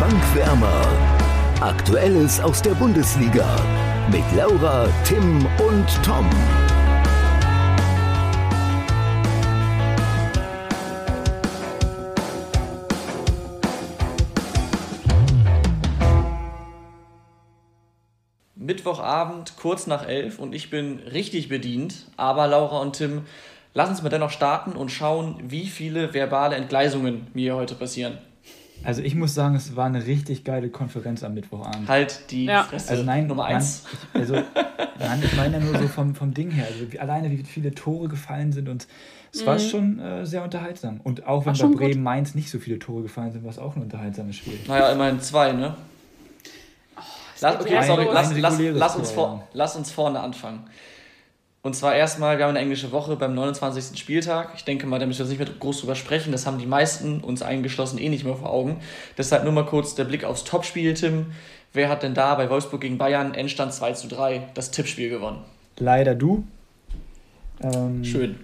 Bankwärmer. Aktuelles aus der Bundesliga mit Laura, Tim und Tom. Mittwochabend, kurz nach elf und ich bin richtig bedient. Aber Laura und Tim, lass uns mal dennoch starten und schauen, wie viele verbale Entgleisungen mir heute passieren. Also ich muss sagen, es war eine richtig geile Konferenz am Mittwochabend. Halt die ja. Fresse also nein, Nummer eins. Nein, ich, also, nein, ich meine ja nur so vom, vom Ding her. Also wie, alleine wie viele Tore gefallen sind und es mhm. war schon äh, sehr unterhaltsam. Und auch wenn bei Bremen Mainz nicht so viele Tore gefallen sind, war es auch ein unterhaltsames Spiel. Naja, immerhin zwei, ne? Lass, okay, sorry, lass, lass, lass, uns vor, lass uns vorne anfangen. Und zwar erstmal, wir haben eine englische Woche beim 29. Spieltag. Ich denke mal, da müssen wir jetzt nicht mehr groß drüber sprechen. Das haben die meisten, uns eingeschlossen, eh nicht mehr vor Augen. Deshalb nur mal kurz der Blick aufs Topspiel, Tim. Wer hat denn da bei Wolfsburg gegen Bayern Endstand 2 zu 3 das Tippspiel gewonnen? Leider du. Ähm, Schön.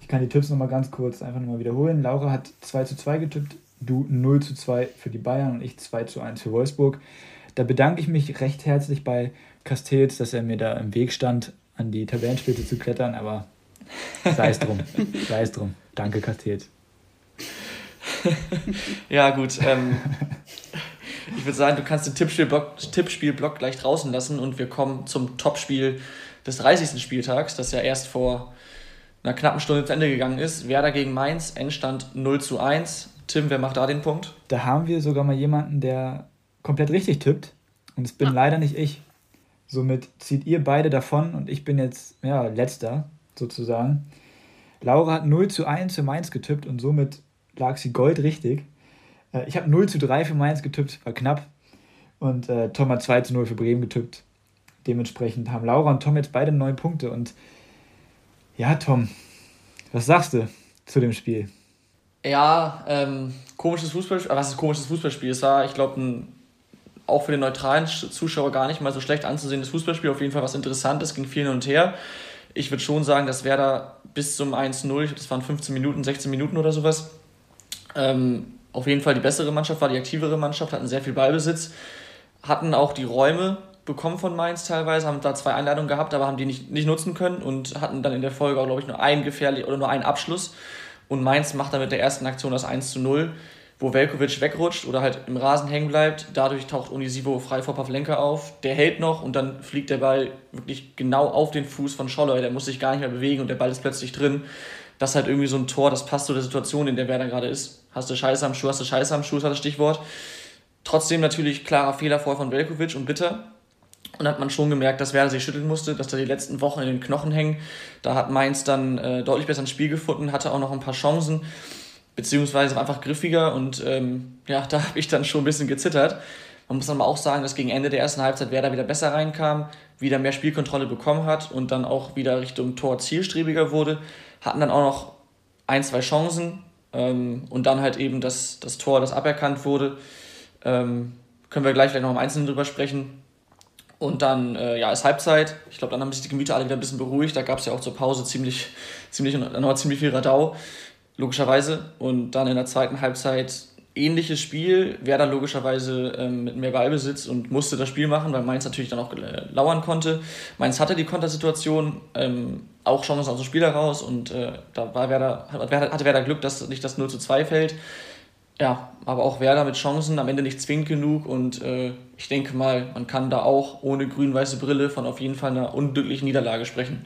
Ich kann die Tipps nochmal ganz kurz einfach nochmal wiederholen. Laura hat 2 zu 2 getippt, du 0 zu 2 für die Bayern und ich 2 zu 1 für Wolfsburg. Da bedanke ich mich recht herzlich bei Castells, dass er mir da im Weg stand, an die Tabellenspitze zu klettern, aber sei es drum. sei es drum. Danke, Castells. ja, gut. Ähm, ich würde sagen, du kannst den Tippspielblock, Tippspielblock gleich draußen lassen und wir kommen zum Topspiel des 30. Spieltags, das ja erst vor einer knappen Stunde zu Ende gegangen ist. Werder gegen Mainz, Endstand 0 zu 1. Tim, wer macht da den Punkt? Da haben wir sogar mal jemanden, der komplett richtig tippt. Und es bin ah. leider nicht ich. Somit zieht ihr beide davon und ich bin jetzt ja, letzter sozusagen. Laura hat 0 zu 1 für Mainz getippt und somit lag sie goldrichtig. Äh, ich habe 0 zu 3 für Mainz getippt, war knapp. Und äh, Tom hat 2 zu 0 für Bremen getippt. Dementsprechend haben Laura und Tom jetzt beide neun Punkte. Und ja, Tom, was sagst du zu dem Spiel? Ja, ähm, komisches Fußballspiel. Was ist komisches Fußballspiel? Es war, ich glaube, ein auch für den neutralen Zuschauer gar nicht mal so schlecht anzusehendes Fußballspiel. Auf jeden Fall was Interessantes, ging viel hin und her. Ich würde schon sagen, dass Werder bis zum 1-0, das waren 15 Minuten, 16 Minuten oder sowas, ähm, auf jeden Fall die bessere Mannschaft war, die aktivere Mannschaft, hatten sehr viel Ballbesitz, hatten auch die Räume bekommen von Mainz teilweise, haben da zwei Einladungen gehabt, aber haben die nicht, nicht nutzen können und hatten dann in der Folge auch, glaube ich, nur einen gefährlich oder nur einen Abschluss. Und Mainz macht dann mit der ersten Aktion das 1 zu 0 wo Velkovic wegrutscht oder halt im Rasen hängen bleibt. Dadurch taucht Unisivo frei vor Pavlenka auf. Der hält noch und dann fliegt der Ball wirklich genau auf den Fuß von Scholler. Der muss sich gar nicht mehr bewegen und der Ball ist plötzlich drin. Das ist halt irgendwie so ein Tor, das passt zu der Situation, in der Werder gerade ist. Hast du Scheiße am Schuh, hast du Scheiße am Schuh, ist halt das Stichwort. Trotzdem natürlich klarer Fehler vor von Velkovic und bitter. Und hat man schon gemerkt, dass Werder sich schütteln musste, dass da die letzten Wochen in den Knochen hängen. Da hat Mainz dann äh, deutlich besser ins Spiel gefunden, hatte auch noch ein paar Chancen beziehungsweise einfach griffiger und ähm, ja, da habe ich dann schon ein bisschen gezittert. Man muss dann auch sagen, dass gegen Ende der ersten Halbzeit Werder wieder besser reinkam, wieder mehr Spielkontrolle bekommen hat und dann auch wieder Richtung Tor zielstrebiger wurde. Hatten dann auch noch ein, zwei Chancen ähm, und dann halt eben das, das Tor, das aberkannt wurde. Ähm, können wir gleich vielleicht noch im Einzelnen drüber sprechen. Und dann äh, ja, ist Halbzeit. Ich glaube, dann haben sich die Gemüter alle wieder ein bisschen beruhigt. Da gab es ja auch zur Pause ziemlich, ziemlich, noch ziemlich viel Radau logischerweise. Und dann in der zweiten Halbzeit ähnliches Spiel. Werder logischerweise ähm, mit mehr Ballbesitz und musste das Spiel machen, weil Mainz natürlich dann auch äh, lauern konnte. Mainz hatte die Kontersituation, ähm, auch Chancen aus dem Spiel heraus und äh, da war Werder, hatte Werder Glück, dass nicht das 0 zu 2 fällt. Ja, aber auch Werder mit Chancen, am Ende nicht zwingend genug und äh, ich denke mal, man kann da auch ohne grün-weiße Brille von auf jeden Fall einer unglücklichen Niederlage sprechen.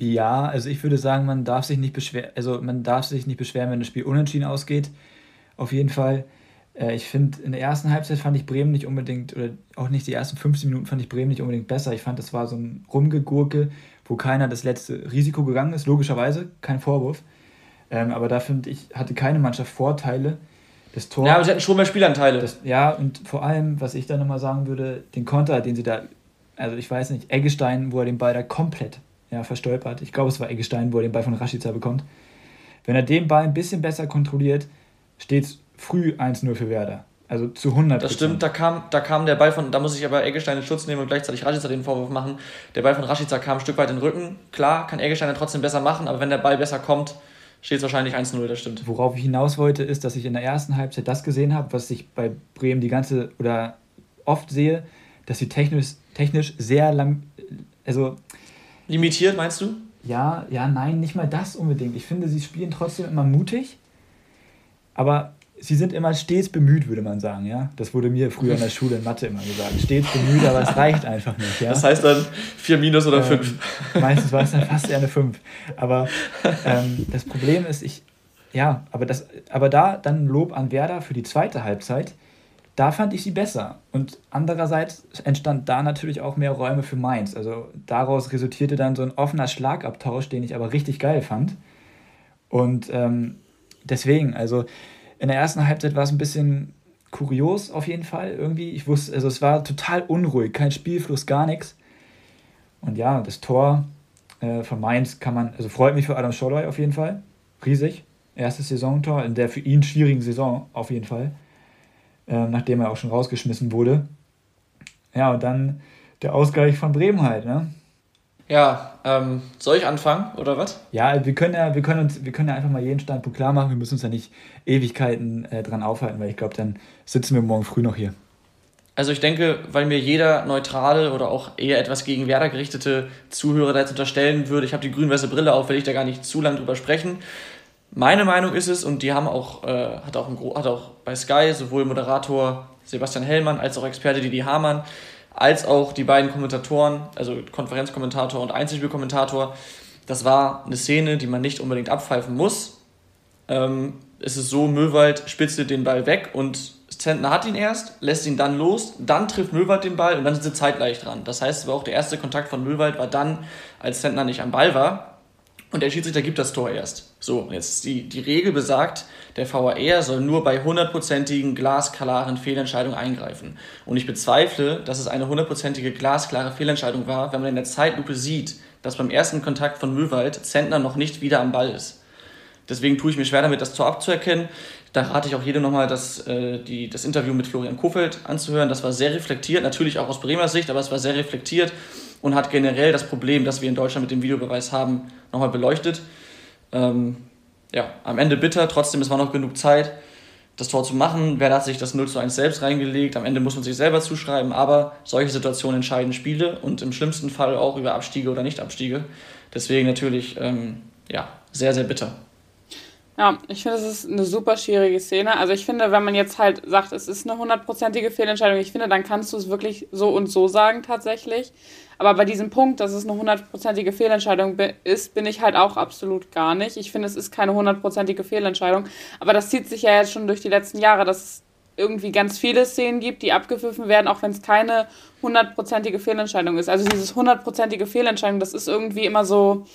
Ja, also ich würde sagen, man darf sich nicht beschweren, also man darf sich nicht beschweren, wenn das Spiel unentschieden ausgeht. Auf jeden Fall. Äh, ich finde, in der ersten Halbzeit fand ich Bremen nicht unbedingt, oder auch nicht die ersten 15 Minuten fand ich Bremen nicht unbedingt besser. Ich fand, das war so ein Rumgegurke, wo keiner das letzte Risiko gegangen ist, logischerweise, kein Vorwurf. Ähm, aber da finde ich, hatte keine Mannschaft Vorteile. Das Tor. Ja, aber sie hatten schon mehr Spielanteile. Das, ja, und vor allem, was ich da nochmal sagen würde, den Konter, den sie da, also ich weiß nicht, Eggestein, wo er den Ball da komplett ja, verstolpert. Ich glaube, es war Eggestein, wo er den Ball von Rashica bekommt. Wenn er den Ball ein bisschen besser kontrolliert, steht es früh 1-0 für Werder. Also zu 100 Das stimmt, da kam, da kam der Ball von, da muss ich aber Eggestein in Schutz nehmen und gleichzeitig Rashica den Vorwurf machen. Der Ball von Rashica kam ein Stück weit in den Rücken. Klar, kann Eggestein trotzdem besser machen, aber wenn der Ball besser kommt, steht es wahrscheinlich 1-0, das stimmt. Worauf ich hinaus wollte, ist, dass ich in der ersten Halbzeit das gesehen habe, was ich bei Bremen die ganze oder oft sehe, dass sie technisch, technisch sehr lang, also limitiert, meinst du? Ja, ja, nein, nicht mal das unbedingt. Ich finde, sie spielen trotzdem immer mutig, aber sie sind immer stets bemüht, würde man sagen, ja. Das wurde mir früher in der Schule in Mathe immer gesagt. Stets bemüht, aber es reicht einfach nicht, ja. Das heißt dann 4 minus oder 5? Ähm, meistens war es dann fast eher eine 5. Aber ähm, das Problem ist, ich, ja, aber, das, aber da dann Lob an Werder für die zweite Halbzeit, da fand ich sie besser. Und andererseits entstand da natürlich auch mehr Räume für Mainz. Also daraus resultierte dann so ein offener Schlagabtausch, den ich aber richtig geil fand. Und ähm, deswegen, also in der ersten Halbzeit war es ein bisschen kurios auf jeden Fall irgendwie. Ich wusste, also es war total unruhig, kein Spielfluss, gar nichts. Und ja, das Tor äh, von Mainz kann man, also freut mich für Adam Scholloy auf jeden Fall. Riesig. Erstes Saisontor in der für ihn schwierigen Saison auf jeden Fall. Äh, nachdem er auch schon rausgeschmissen wurde. Ja, und dann der Ausgleich von Bremen halt, ne? Ja, ähm, soll ich anfangen oder was? Ja, wir können ja, wir können uns, wir können ja einfach mal jeden Standpunkt klar machen. Wir müssen uns ja nicht Ewigkeiten äh, dran aufhalten, weil ich glaube, dann sitzen wir morgen früh noch hier. Also ich denke, weil mir jeder neutrale oder auch eher etwas gegen Werder gerichtete Zuhörer da jetzt unterstellen würde, ich habe die grün-weiße Brille auf, will ich da gar nicht zu lang drüber sprechen. Meine Meinung ist es, und die haben auch, äh, hat, auch ein, hat auch bei Sky sowohl Moderator Sebastian Hellmann als auch Experte Didi Hamann als auch die beiden Kommentatoren, also Konferenzkommentator und Einzelspielkommentator. Das war eine Szene, die man nicht unbedingt abpfeifen muss. Ähm, es ist so, Möwald spitzelt den Ball weg und Zentner hat ihn erst, lässt ihn dann los, dann trifft Möwald den Ball und dann sind sie zeitgleich dran. Das heißt, aber auch der erste Kontakt von Möwald war dann, als Zentner nicht am Ball war. Und der Schiedsrichter gibt das Tor erst. So, jetzt die, die Regel besagt, der VAR soll nur bei hundertprozentigen glasklaren Fehlentscheidungen eingreifen. Und ich bezweifle, dass es eine hundertprozentige glasklare Fehlentscheidung war, wenn man in der Zeitlupe sieht, dass beim ersten Kontakt von Möwald Zentner noch nicht wieder am Ball ist. Deswegen tue ich mir schwer damit, das Tor abzuerkennen. Da rate ich auch jedem nochmal, das, äh, die, das Interview mit Florian Kofeld anzuhören. Das war sehr reflektiert, natürlich auch aus Bremer Sicht, aber es war sehr reflektiert und hat generell das Problem, das wir in Deutschland mit dem Videobeweis haben, nochmal beleuchtet. Ähm, ja, am Ende bitter, trotzdem, es war noch genug Zeit, das Tor zu machen. Wer hat sich das 0 zu 1 selbst reingelegt? Am Ende muss man sich selber zuschreiben, aber solche Situationen entscheiden Spiele und im schlimmsten Fall auch über Abstiege oder Nicht-Abstiege. Deswegen natürlich, ähm, ja, sehr, sehr bitter. Ja, ich finde, es ist eine super schwierige Szene. Also ich finde, wenn man jetzt halt sagt, es ist eine hundertprozentige Fehlentscheidung, ich finde, dann kannst du es wirklich so und so sagen tatsächlich. Aber bei diesem Punkt, dass es eine hundertprozentige Fehlentscheidung ist, bin ich halt auch absolut gar nicht. Ich finde, es ist keine hundertprozentige Fehlentscheidung. Aber das zieht sich ja jetzt schon durch die letzten Jahre, dass es irgendwie ganz viele Szenen gibt, die abgepfiffen werden, auch wenn es keine hundertprozentige Fehlentscheidung ist. Also dieses hundertprozentige Fehlentscheidung, das ist irgendwie immer so,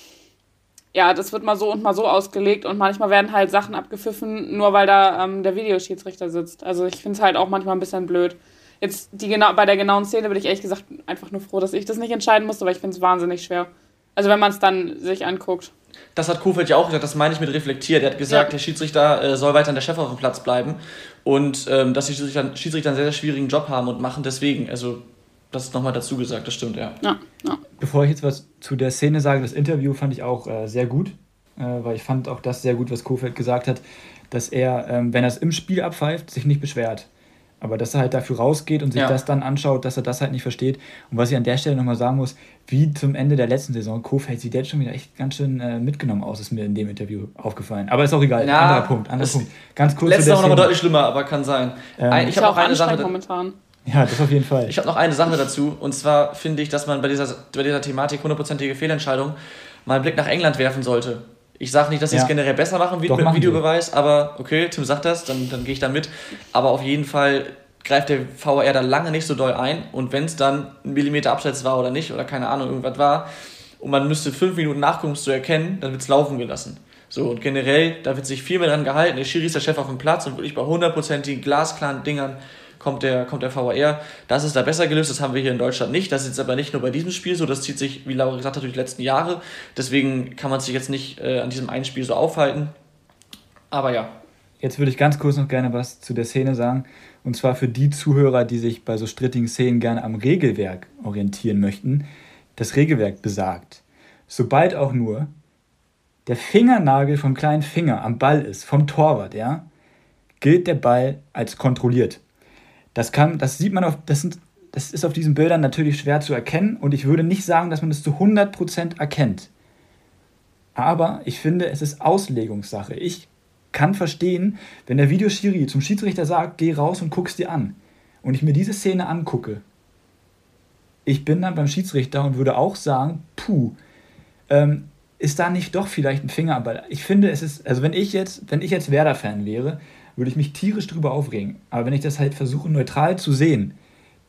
ja, das wird mal so und mal so ausgelegt und manchmal werden halt Sachen abgepfiffen, nur weil da ähm, der Videoschiedsrichter sitzt. Also ich finde es halt auch manchmal ein bisschen blöd. Jetzt die genau, bei der genauen Szene bin ich ehrlich gesagt einfach nur froh, dass ich das nicht entscheiden musste, weil ich finde es wahnsinnig schwer. Also wenn man es dann sich anguckt. Das hat Kofeld ja auch gesagt, das meine ich mit reflektiert. Er hat gesagt, ja. der Schiedsrichter äh, soll weiter der Chef auf dem Platz bleiben und ähm, dass die Schiedsrichter, Schiedsrichter einen sehr, sehr schwierigen Job haben und machen deswegen. Also das ist nochmal dazu gesagt, das stimmt, ja. ja. ja. Bevor ich jetzt was zu der Szene sage, das Interview fand ich auch äh, sehr gut, äh, weil ich fand auch das sehr gut, was Kofeld gesagt hat, dass er, ähm, wenn er es im Spiel abpfeift, sich nicht beschwert. Aber dass er halt dafür rausgeht und sich ja. das dann anschaut, dass er das halt nicht versteht. Und was ich an der Stelle nochmal sagen muss, wie zum Ende der letzten Saison, Kofeld sieht jetzt schon wieder echt ganz schön äh, mitgenommen aus, ist mir in dem Interview aufgefallen. Aber ist auch egal, ja, anderer Punkt, anderer Punkt. Ganz kurz. Letztes Mal nochmal deutlich schlimmer, aber kann sein. Ähm, ich habe auch eine Sache. Momentan. Ja, das auf jeden Fall. Ich habe noch eine Sache dazu. Und zwar finde ich, dass man bei dieser, bei dieser Thematik hundertprozentige Fehlentscheidung mal einen Blick nach England werfen sollte. Ich sage nicht, dass sie ja. es generell besser machen Doch, mit dem Videobeweis, wir. aber okay, Tim sagt das, dann, dann gehe ich da mit. Aber auf jeden Fall greift der VAR da lange nicht so doll ein. Und wenn es dann ein Millimeter Abseits war oder nicht, oder keine Ahnung, irgendwas war, und man müsste fünf Minuten nachgucken, um es zu erkennen, dann wird es laufen gelassen. So, und generell, da wird sich viel mehr dran gehalten. Der Schiri ist der Chef auf dem Platz und wirklich bei hundertprozentigen glasklaren Dingern kommt der, kommt der VAR. Das ist da besser gelöst, das haben wir hier in Deutschland nicht. Das ist jetzt aber nicht nur bei diesem Spiel so, das zieht sich, wie Laura gesagt hat, durch die letzten Jahre. Deswegen kann man sich jetzt nicht äh, an diesem einen Spiel so aufhalten. Aber ja. Jetzt würde ich ganz kurz noch gerne was zu der Szene sagen. Und zwar für die Zuhörer, die sich bei so strittigen Szenen gerne am Regelwerk orientieren möchten. Das Regelwerk besagt, sobald auch nur der Fingernagel vom kleinen Finger am Ball ist, vom Torwart, ja, gilt der Ball als kontrolliert. Das kann, das sieht man auf, das sind, das ist auf diesen Bildern natürlich schwer zu erkennen und ich würde nicht sagen, dass man das zu 100% erkennt. Aber ich finde, es ist Auslegungssache. Ich kann verstehen, wenn der Videoschiri zum Schiedsrichter sagt, geh raus und guck's dir an. Und ich mir diese Szene angucke. Ich bin dann beim Schiedsrichter und würde auch sagen, puh, ähm, ist da nicht doch vielleicht ein Finger Ball? Ich finde, es ist, also wenn ich jetzt, wenn ich jetzt Werder-Fan wäre, würde ich mich tierisch drüber aufregen. Aber wenn ich das halt versuche, neutral zu sehen,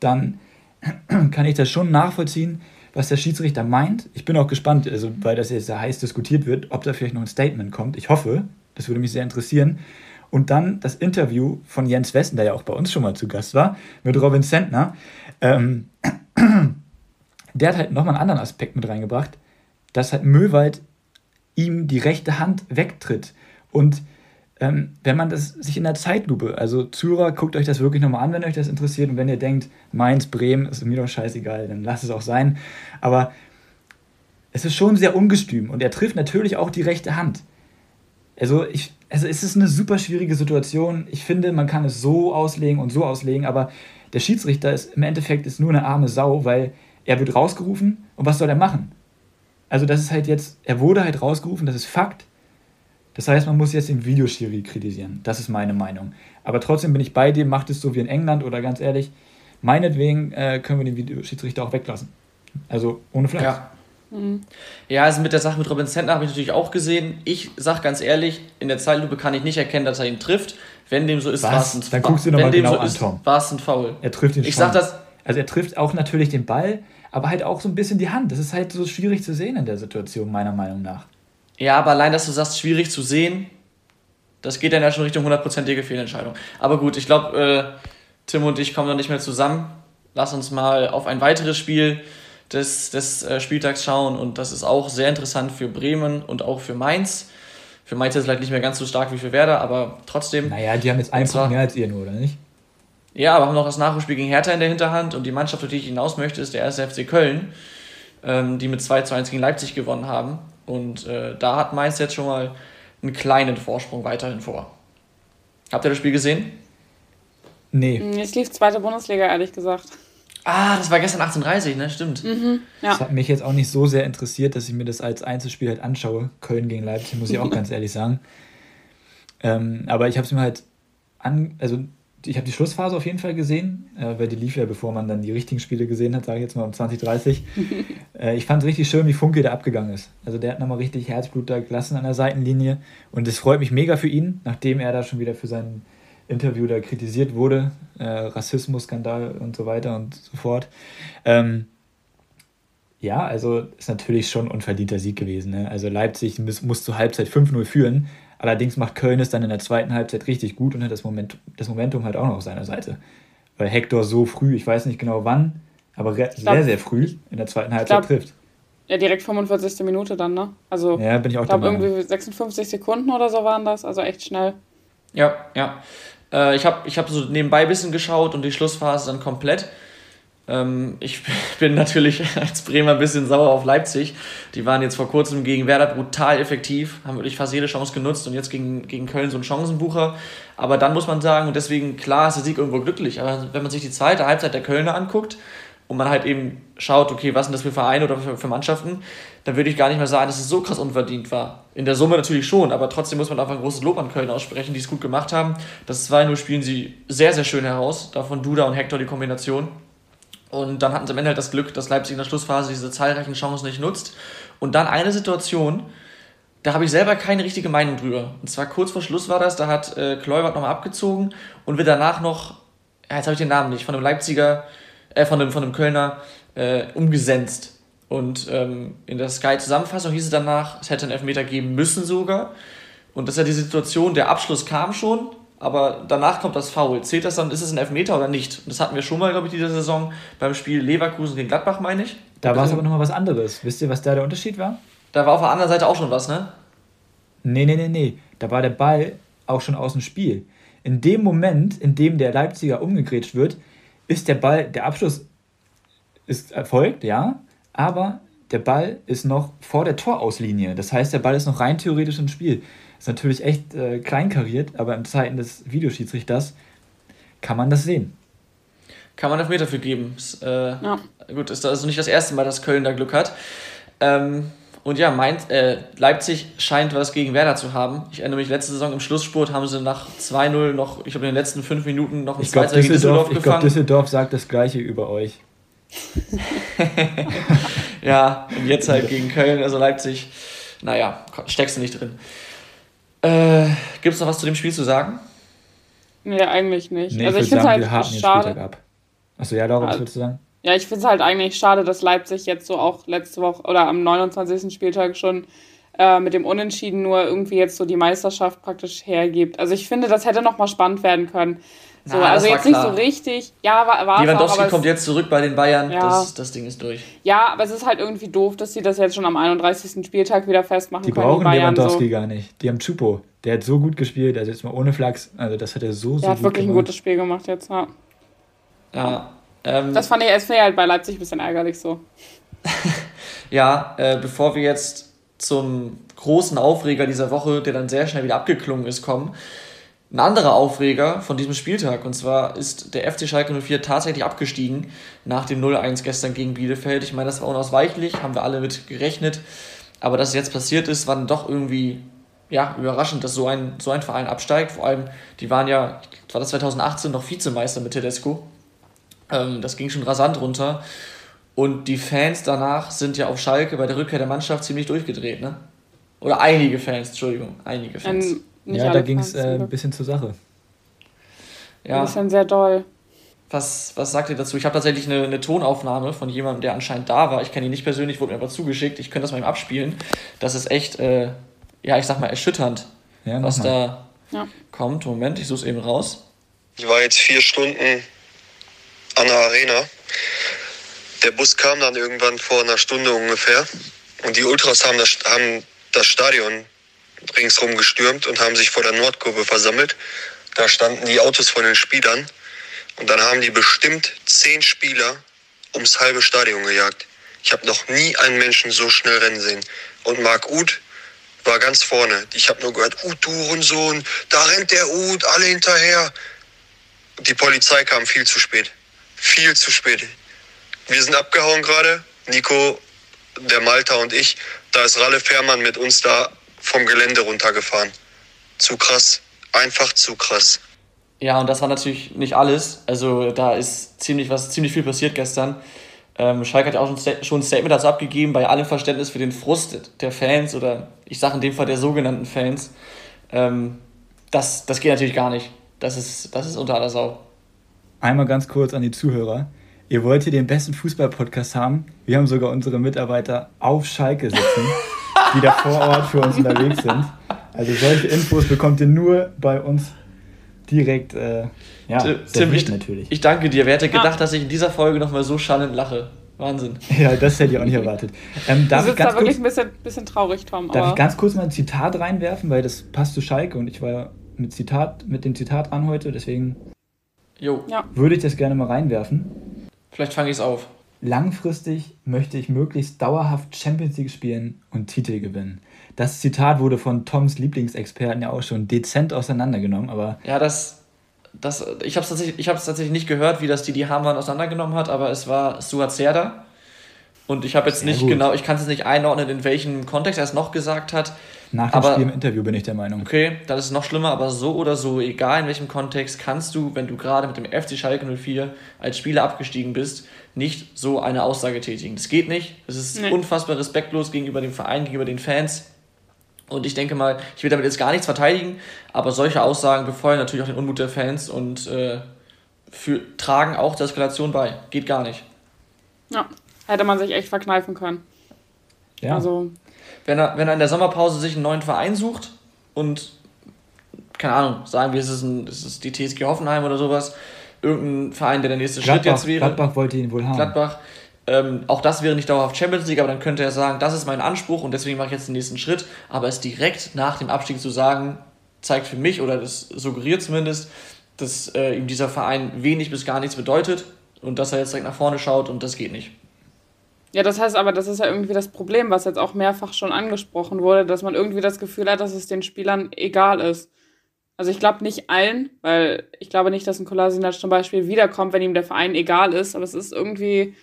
dann kann ich das schon nachvollziehen, was der Schiedsrichter meint. Ich bin auch gespannt, also, weil das jetzt heiß diskutiert wird, ob da vielleicht noch ein Statement kommt. Ich hoffe, das würde mich sehr interessieren. Und dann das Interview von Jens Westen, der ja auch bei uns schon mal zu Gast war, mit Robin Sentner. Ähm, der hat halt nochmal einen anderen Aspekt mit reingebracht, dass halt Möwald ihm die rechte Hand wegtritt. Und ähm, wenn man das sich in der Zeitlupe, also Zürer, guckt euch das wirklich nochmal an, wenn euch das interessiert. Und wenn ihr denkt, Mainz, Bremen, ist mir doch scheißegal, dann lasst es auch sein. Aber es ist schon sehr ungestüm und er trifft natürlich auch die rechte Hand. Also, ich, also es ist eine super schwierige Situation. Ich finde, man kann es so auslegen und so auslegen, aber der Schiedsrichter ist im Endeffekt ist nur eine arme Sau, weil er wird rausgerufen und was soll er machen? Also das ist halt jetzt, er wurde halt rausgerufen, das ist Fakt. Das heißt, man muss jetzt den Videoschiri kritisieren. Das ist meine Meinung. Aber trotzdem bin ich bei dem, macht es so wie in England oder ganz ehrlich, meinetwegen äh, können wir den Videoschiedsrichter auch weglassen. Also ohne Fleisch. Ja. Mhm. Ja, also mit der Sache mit Robin Sentner habe ich natürlich auch gesehen. Ich sage ganz ehrlich, in der Zeitlupe kann ich nicht erkennen, dass er ihn trifft. Wenn dem so ist, war es ein Dann guckst du nochmal genau so an, ist, Tom. War es ein Foul. Er trifft ihn ich schon. Sag das, also er trifft auch natürlich den Ball, aber halt auch so ein bisschen die Hand. Das ist halt so schwierig zu sehen in der Situation, meiner Meinung nach. Ja, aber allein, dass du sagst, schwierig zu sehen, das geht dann ja schon Richtung hundertprozentige Fehlentscheidung. Aber gut, ich glaube, äh, Tim und ich kommen noch nicht mehr zusammen. Lass uns mal auf ein weiteres Spiel des, des äh, Spieltags schauen. Und das ist auch sehr interessant für Bremen und auch für Mainz. Für Mainz ist es vielleicht nicht mehr ganz so stark wie für Werder, aber trotzdem. Naja, die haben jetzt einen Punkt mehr als ihr nur, oder nicht? Ja, aber haben noch das Nachholspiel gegen Hertha in der Hinterhand und die Mannschaft, auf die ich hinaus möchte, ist der 1. FC Köln, ähm, die mit 2 zu 1 gegen Leipzig gewonnen haben. Und äh, da hat Mainz jetzt schon mal einen kleinen Vorsprung weiterhin vor. Habt ihr das Spiel gesehen? Nee. Mm, es lief zweite Bundesliga, ehrlich gesagt. Ah, das war gestern 18.30 ne? Stimmt. Mhm, ja. Das hat mich jetzt auch nicht so sehr interessiert, dass ich mir das als Einzelspiel halt anschaue. Köln gegen Leipzig, muss ich auch ganz ehrlich sagen. Ähm, aber ich habe es mir halt an, also ich habe die Schlussphase auf jeden Fall gesehen, äh, weil die lief ja, bevor man dann die richtigen Spiele gesehen hat, sage ich jetzt mal um 2030. äh, ich fand es richtig schön, wie Funke da abgegangen ist. Also der hat nochmal richtig Herzblut da gelassen an der Seitenlinie und es freut mich mega für ihn, nachdem er da schon wieder für sein Interview da kritisiert wurde, äh, Rassismus-Skandal und so weiter und so fort. Ähm, ja, also ist natürlich schon ein unverdienter Sieg gewesen. Ne? Also Leipzig muss, muss zur Halbzeit 5-0 führen, Allerdings macht Köln es dann in der zweiten Halbzeit richtig gut und hat das, Moment, das Momentum halt auch noch auf seiner Seite. Weil Hector so früh, ich weiß nicht genau wann, aber glaub, sehr, sehr früh in der zweiten Halbzeit glaub, trifft. Ja, direkt 45. Minute dann, ne? Also, ja, bin ich auch ich glaube, irgendwie 56 Sekunden oder so waren das, also echt schnell. Ja, ja. Äh, ich habe ich hab so nebenbei ein bisschen geschaut und die Schlussphase dann komplett. Ähm, ich bin natürlich als Bremer ein bisschen sauer auf Leipzig. Die waren jetzt vor kurzem gegen Werder brutal effektiv, haben wirklich fast jede Chance genutzt und jetzt gegen, gegen Köln so ein Chancenbucher. Aber dann muss man sagen, und deswegen, klar ist der Sieg irgendwo glücklich, aber wenn man sich die zweite Halbzeit der Kölner anguckt und man halt eben schaut, okay, was sind das für Vereine oder für, für Mannschaften, dann würde ich gar nicht mehr sagen, dass es so krass unverdient war. In der Summe natürlich schon, aber trotzdem muss man einfach ein großes Lob an Köln aussprechen, die es gut gemacht haben. Das 2-0 spielen sie sehr, sehr schön heraus. Davon Duda und Hector die Kombination. Und dann hatten sie am Ende halt das Glück, dass Leipzig in der Schlussphase diese zahlreichen Chancen nicht nutzt. Und dann eine Situation, da habe ich selber keine richtige Meinung drüber. Und zwar kurz vor Schluss war das, da hat äh, Kluivert nochmal abgezogen und wird danach noch, ja, jetzt habe ich den Namen nicht, von einem Leipziger, äh, von einem, von einem Kölner äh, umgesenzt. Und ähm, in der Sky-Zusammenfassung hieß es danach, es hätte einen Elfmeter geben müssen sogar. Und das ist ja die Situation, der Abschluss kam schon, aber danach kommt das Foul. Zählt das dann, ist es ein Elfmeter oder nicht? Das hatten wir schon mal, glaube ich, diese Saison beim Spiel Leverkusen gegen Gladbach, meine ich. Da war es aber nochmal was anderes. Wisst ihr, was da der Unterschied war? Da war auf der anderen Seite auch schon was, ne? Nee, nee, nee, nee. Da war der Ball auch schon aus dem Spiel. In dem Moment, in dem der Leipziger umgegrätscht wird, ist der Ball, der Abschluss ist erfolgt, ja, aber der Ball ist noch vor der Torauslinie. Das heißt, der Ball ist noch rein theoretisch im Spiel. Ist natürlich echt äh, kleinkariert, aber in Zeiten des Videoschiedsrichters kann man das sehen. Kann man Elfmeter für geben. Ist, äh, ja. Gut, ist also nicht das erste Mal, dass Köln da Glück hat. Ähm, und ja, Mainz, äh, Leipzig scheint was gegen Werder zu haben. Ich erinnere mich, letzte Saison im Schlussspurt haben sie nach 2-0 noch, ich glaube in den letzten fünf Minuten noch ein 2 gegen Düsseldorf Ich glaube, Düsseldorf sagt das Gleiche über euch. ja, und jetzt halt gegen Köln, also Leipzig, naja, steckst du nicht drin. Äh, Gibt es noch was zu dem Spiel zu sagen? Nee, eigentlich nicht. Nee, also ich, ich finde es halt schade. Achso, ja, Laura, was also, würdest du sagen? Ja, ich finde es halt eigentlich schade, dass Leipzig jetzt so auch letzte Woche oder am 29. Spieltag schon äh, mit dem Unentschieden nur irgendwie jetzt so die Meisterschaft praktisch hergibt. Also ich finde, das hätte nochmal spannend werden können. So, Na, also jetzt nicht so richtig. Ja, war, war Lewandowski auch, kommt jetzt zurück bei den Bayern. Ja. Das, das Ding ist durch. Ja, aber es ist halt irgendwie doof, dass sie das jetzt schon am 31. Spieltag wieder festmachen die können. Brauchen die brauchen Lewandowski so. gar nicht. Die haben Chupo. Der hat so gut gespielt. Also jetzt mal ohne Flachs. Also das hat er so, so Der hat wirklich gemacht. ein gutes Spiel gemacht jetzt, ja. Ja. Ähm, das fand ich als halt bei Leipzig ein bisschen ärgerlich so. ja, äh, bevor wir jetzt zum großen Aufreger dieser Woche, der dann sehr schnell wieder abgeklungen ist, kommen, ein anderer Aufreger von diesem Spieltag. Und zwar ist der FC Schalke 04 tatsächlich abgestiegen nach dem 0-1 gestern gegen Bielefeld. Ich meine, das war unausweichlich, haben wir alle mit gerechnet. Aber dass es jetzt passiert ist, war dann doch irgendwie ja, überraschend, dass so ein, so ein Verein absteigt. Vor allem, die waren ja, war das 2018 noch Vizemeister mit Tedesco. Ähm, das ging schon rasant runter. Und die Fans danach sind ja auf Schalke bei der Rückkehr der Mannschaft ziemlich durchgedreht, ne? Oder einige Fans, Entschuldigung, einige Fans. Ähm, ja, da ging es äh, ein bisschen zur Sache. Ja. Ein bisschen sehr doll. Was, was sagt ihr dazu? Ich habe tatsächlich eine, eine, Tonaufnahme von jemandem, der anscheinend da war. Ich kenne ihn nicht persönlich, wurde mir aber zugeschickt. Ich könnte das mal ihm abspielen. Das ist echt, äh, ja, ich sag mal, erschütternd, ja, was da ja. kommt. Moment, ich suche es eben raus. Ich war jetzt vier Stunden an der Arena. Der Bus kam dann irgendwann vor einer Stunde ungefähr. Und die Ultras haben das, haben das Stadion ringsrum gestürmt und haben sich vor der Nordkurve versammelt. Da standen die Autos von den Spielern und dann haben die bestimmt zehn Spieler ums halbe Stadion gejagt. Ich habe noch nie einen Menschen so schnell rennen sehen. Und Marc Uth war ganz vorne. Ich habe nur gehört, Uth, du Hurensohn, da rennt der Uth, alle hinterher. Die Polizei kam viel zu spät. Viel zu spät. Wir sind abgehauen gerade. Nico, der Malta und ich. Da ist Ralle Fährmann mit uns da vom Gelände runtergefahren. Zu krass. Einfach zu krass. Ja, und das war natürlich nicht alles. Also da ist ziemlich was, ziemlich viel passiert gestern. Ähm, Schalke hat ja auch schon ein Statement dazu abgegeben, bei allem Verständnis für den Frust der Fans oder ich sage in dem Fall der sogenannten Fans. Ähm, das, das geht natürlich gar nicht. Das ist, das ist unter aller Sau. Einmal ganz kurz an die Zuhörer. Ihr wollt hier den besten Fußball-Podcast haben. Wir haben sogar unsere Mitarbeiter auf Schalke sitzen. die da vor Ort für uns unterwegs sind. Also solche Infos bekommt ihr nur bei uns direkt. Äh, ja, Tim, ich, natürlich. ich danke dir. Wer hätte gedacht, ja. dass ich in dieser Folge nochmal so schallend lache? Wahnsinn. Ja, das hätte ich auch nicht erwartet. Ähm, darf du sitzt da wirklich kurz, ein bisschen, bisschen traurig, Tom. Darf ich ganz kurz mal ein Zitat reinwerfen, weil das passt zu Schalke und ich war mit, Zitat, mit dem Zitat an heute, deswegen jo. Ja. würde ich das gerne mal reinwerfen. Vielleicht fange ich es auf. Langfristig möchte ich möglichst dauerhaft Champions League spielen und Titel gewinnen. Das Zitat wurde von Toms Lieblingsexperten ja auch schon dezent auseinandergenommen, aber. Ja, das. das ich habe es tatsächlich, tatsächlich nicht gehört, wie das die Hamann auseinandergenommen hat, aber es war Stuart Serda. Und ich habe jetzt Sehr nicht gut. genau, ich kann es nicht einordnen, in welchem Kontext er es noch gesagt hat. Nach dem aber, Spiel im Interview bin ich der Meinung. Okay, das ist noch schlimmer, aber so oder so, egal in welchem Kontext, kannst du, wenn du gerade mit dem FC Schalke 04 als Spieler abgestiegen bist, nicht so eine Aussage tätigen. Das geht nicht. Es ist nee. unfassbar respektlos gegenüber dem Verein, gegenüber den Fans. Und ich denke mal, ich will damit jetzt gar nichts verteidigen, aber solche Aussagen befeuern natürlich auch den Unmut der Fans und äh, für, tragen auch der Eskalation bei. Geht gar nicht. Ja, hätte man sich echt verkneifen können. Ja. Also, wenn er, wenn er in der Sommerpause sich einen neuen Verein sucht und, keine Ahnung, sagen wir, es ist, ein, es ist die TSG Hoffenheim oder sowas, irgendein Verein, der der nächste Gladbach, Schritt jetzt wäre. Gladbach wollte ihn wohl haben. Gladbach. Ähm, auch das wäre nicht dauerhaft Champions League, aber dann könnte er sagen, das ist mein Anspruch und deswegen mache ich jetzt den nächsten Schritt. Aber es direkt nach dem Abstieg zu sagen, zeigt für mich oder das suggeriert zumindest, dass äh, ihm dieser Verein wenig bis gar nichts bedeutet und dass er jetzt direkt nach vorne schaut und das geht nicht. Ja, das heißt aber, das ist ja irgendwie das Problem, was jetzt auch mehrfach schon angesprochen wurde, dass man irgendwie das Gefühl hat, dass es den Spielern egal ist. Also ich glaube nicht allen, weil ich glaube nicht, dass ein Kolasinac zum Beispiel wiederkommt, wenn ihm der Verein egal ist. Aber es ist irgendwie,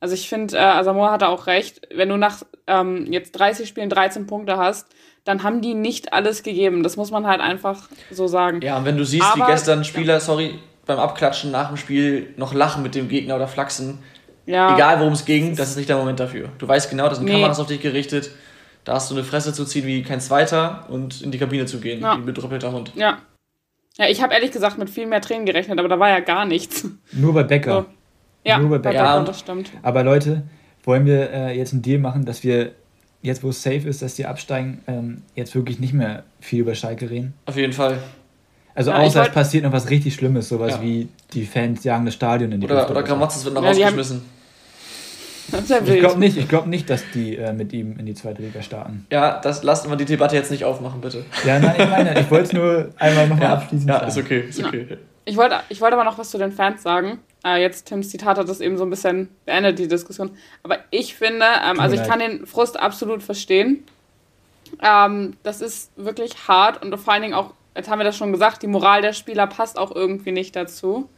also ich finde, äh, Asamoah hatte auch recht, wenn du nach ähm, jetzt 30 Spielen 13 Punkte hast, dann haben die nicht alles gegeben. Das muss man halt einfach so sagen. Ja, und wenn du siehst, Aber, wie gestern Spieler, sorry, beim Abklatschen nach dem Spiel noch lachen mit dem Gegner oder flachsen, ja. egal worum es ging, das ist nicht der Moment dafür. Du weißt genau, das sind nee. Kameras auf dich gerichtet da hast du eine Fresse zu ziehen wie kein zweiter und in die Kabine zu gehen, ja. wie ein bedrüppelter Hund. Ja. Ja, ich habe ehrlich gesagt mit viel mehr Tränen gerechnet, aber da war ja gar nichts. Nur bei Becker. So. Ja, Nur bei Becker. Ja, das stimmt. Aber Leute, wollen wir äh, jetzt einen Deal machen, dass wir jetzt, wo es safe ist, dass die absteigen, ähm, jetzt wirklich nicht mehr viel über Schalke reden? Auf jeden Fall. Also ja, außer es passiert noch was richtig Schlimmes, sowas ja. wie die Fans jagen das Stadion in die Oder, oder Gramotzes wird noch ja, rausgeschmissen. Ich glaube nicht, ich glaube nicht, dass die äh, mit ihm in die zweite Liga starten. Ja, das lassen wir die Debatte jetzt nicht aufmachen, bitte. Ja, nein, ich meine, ich wollte es nur einmal nochmal ja, abschließen. Ja, sagen. ist okay, ist okay. Ja. Ich wollte ich wollt aber noch was zu den Fans sagen. Äh, jetzt, Tims Zitat hat das eben so ein bisschen beendet, die Diskussion. Aber ich finde, ähm, also ich kann den Frust absolut verstehen. Ähm, das ist wirklich hart und vor allen Dingen auch, jetzt haben wir das schon gesagt, die Moral der Spieler passt auch irgendwie nicht dazu.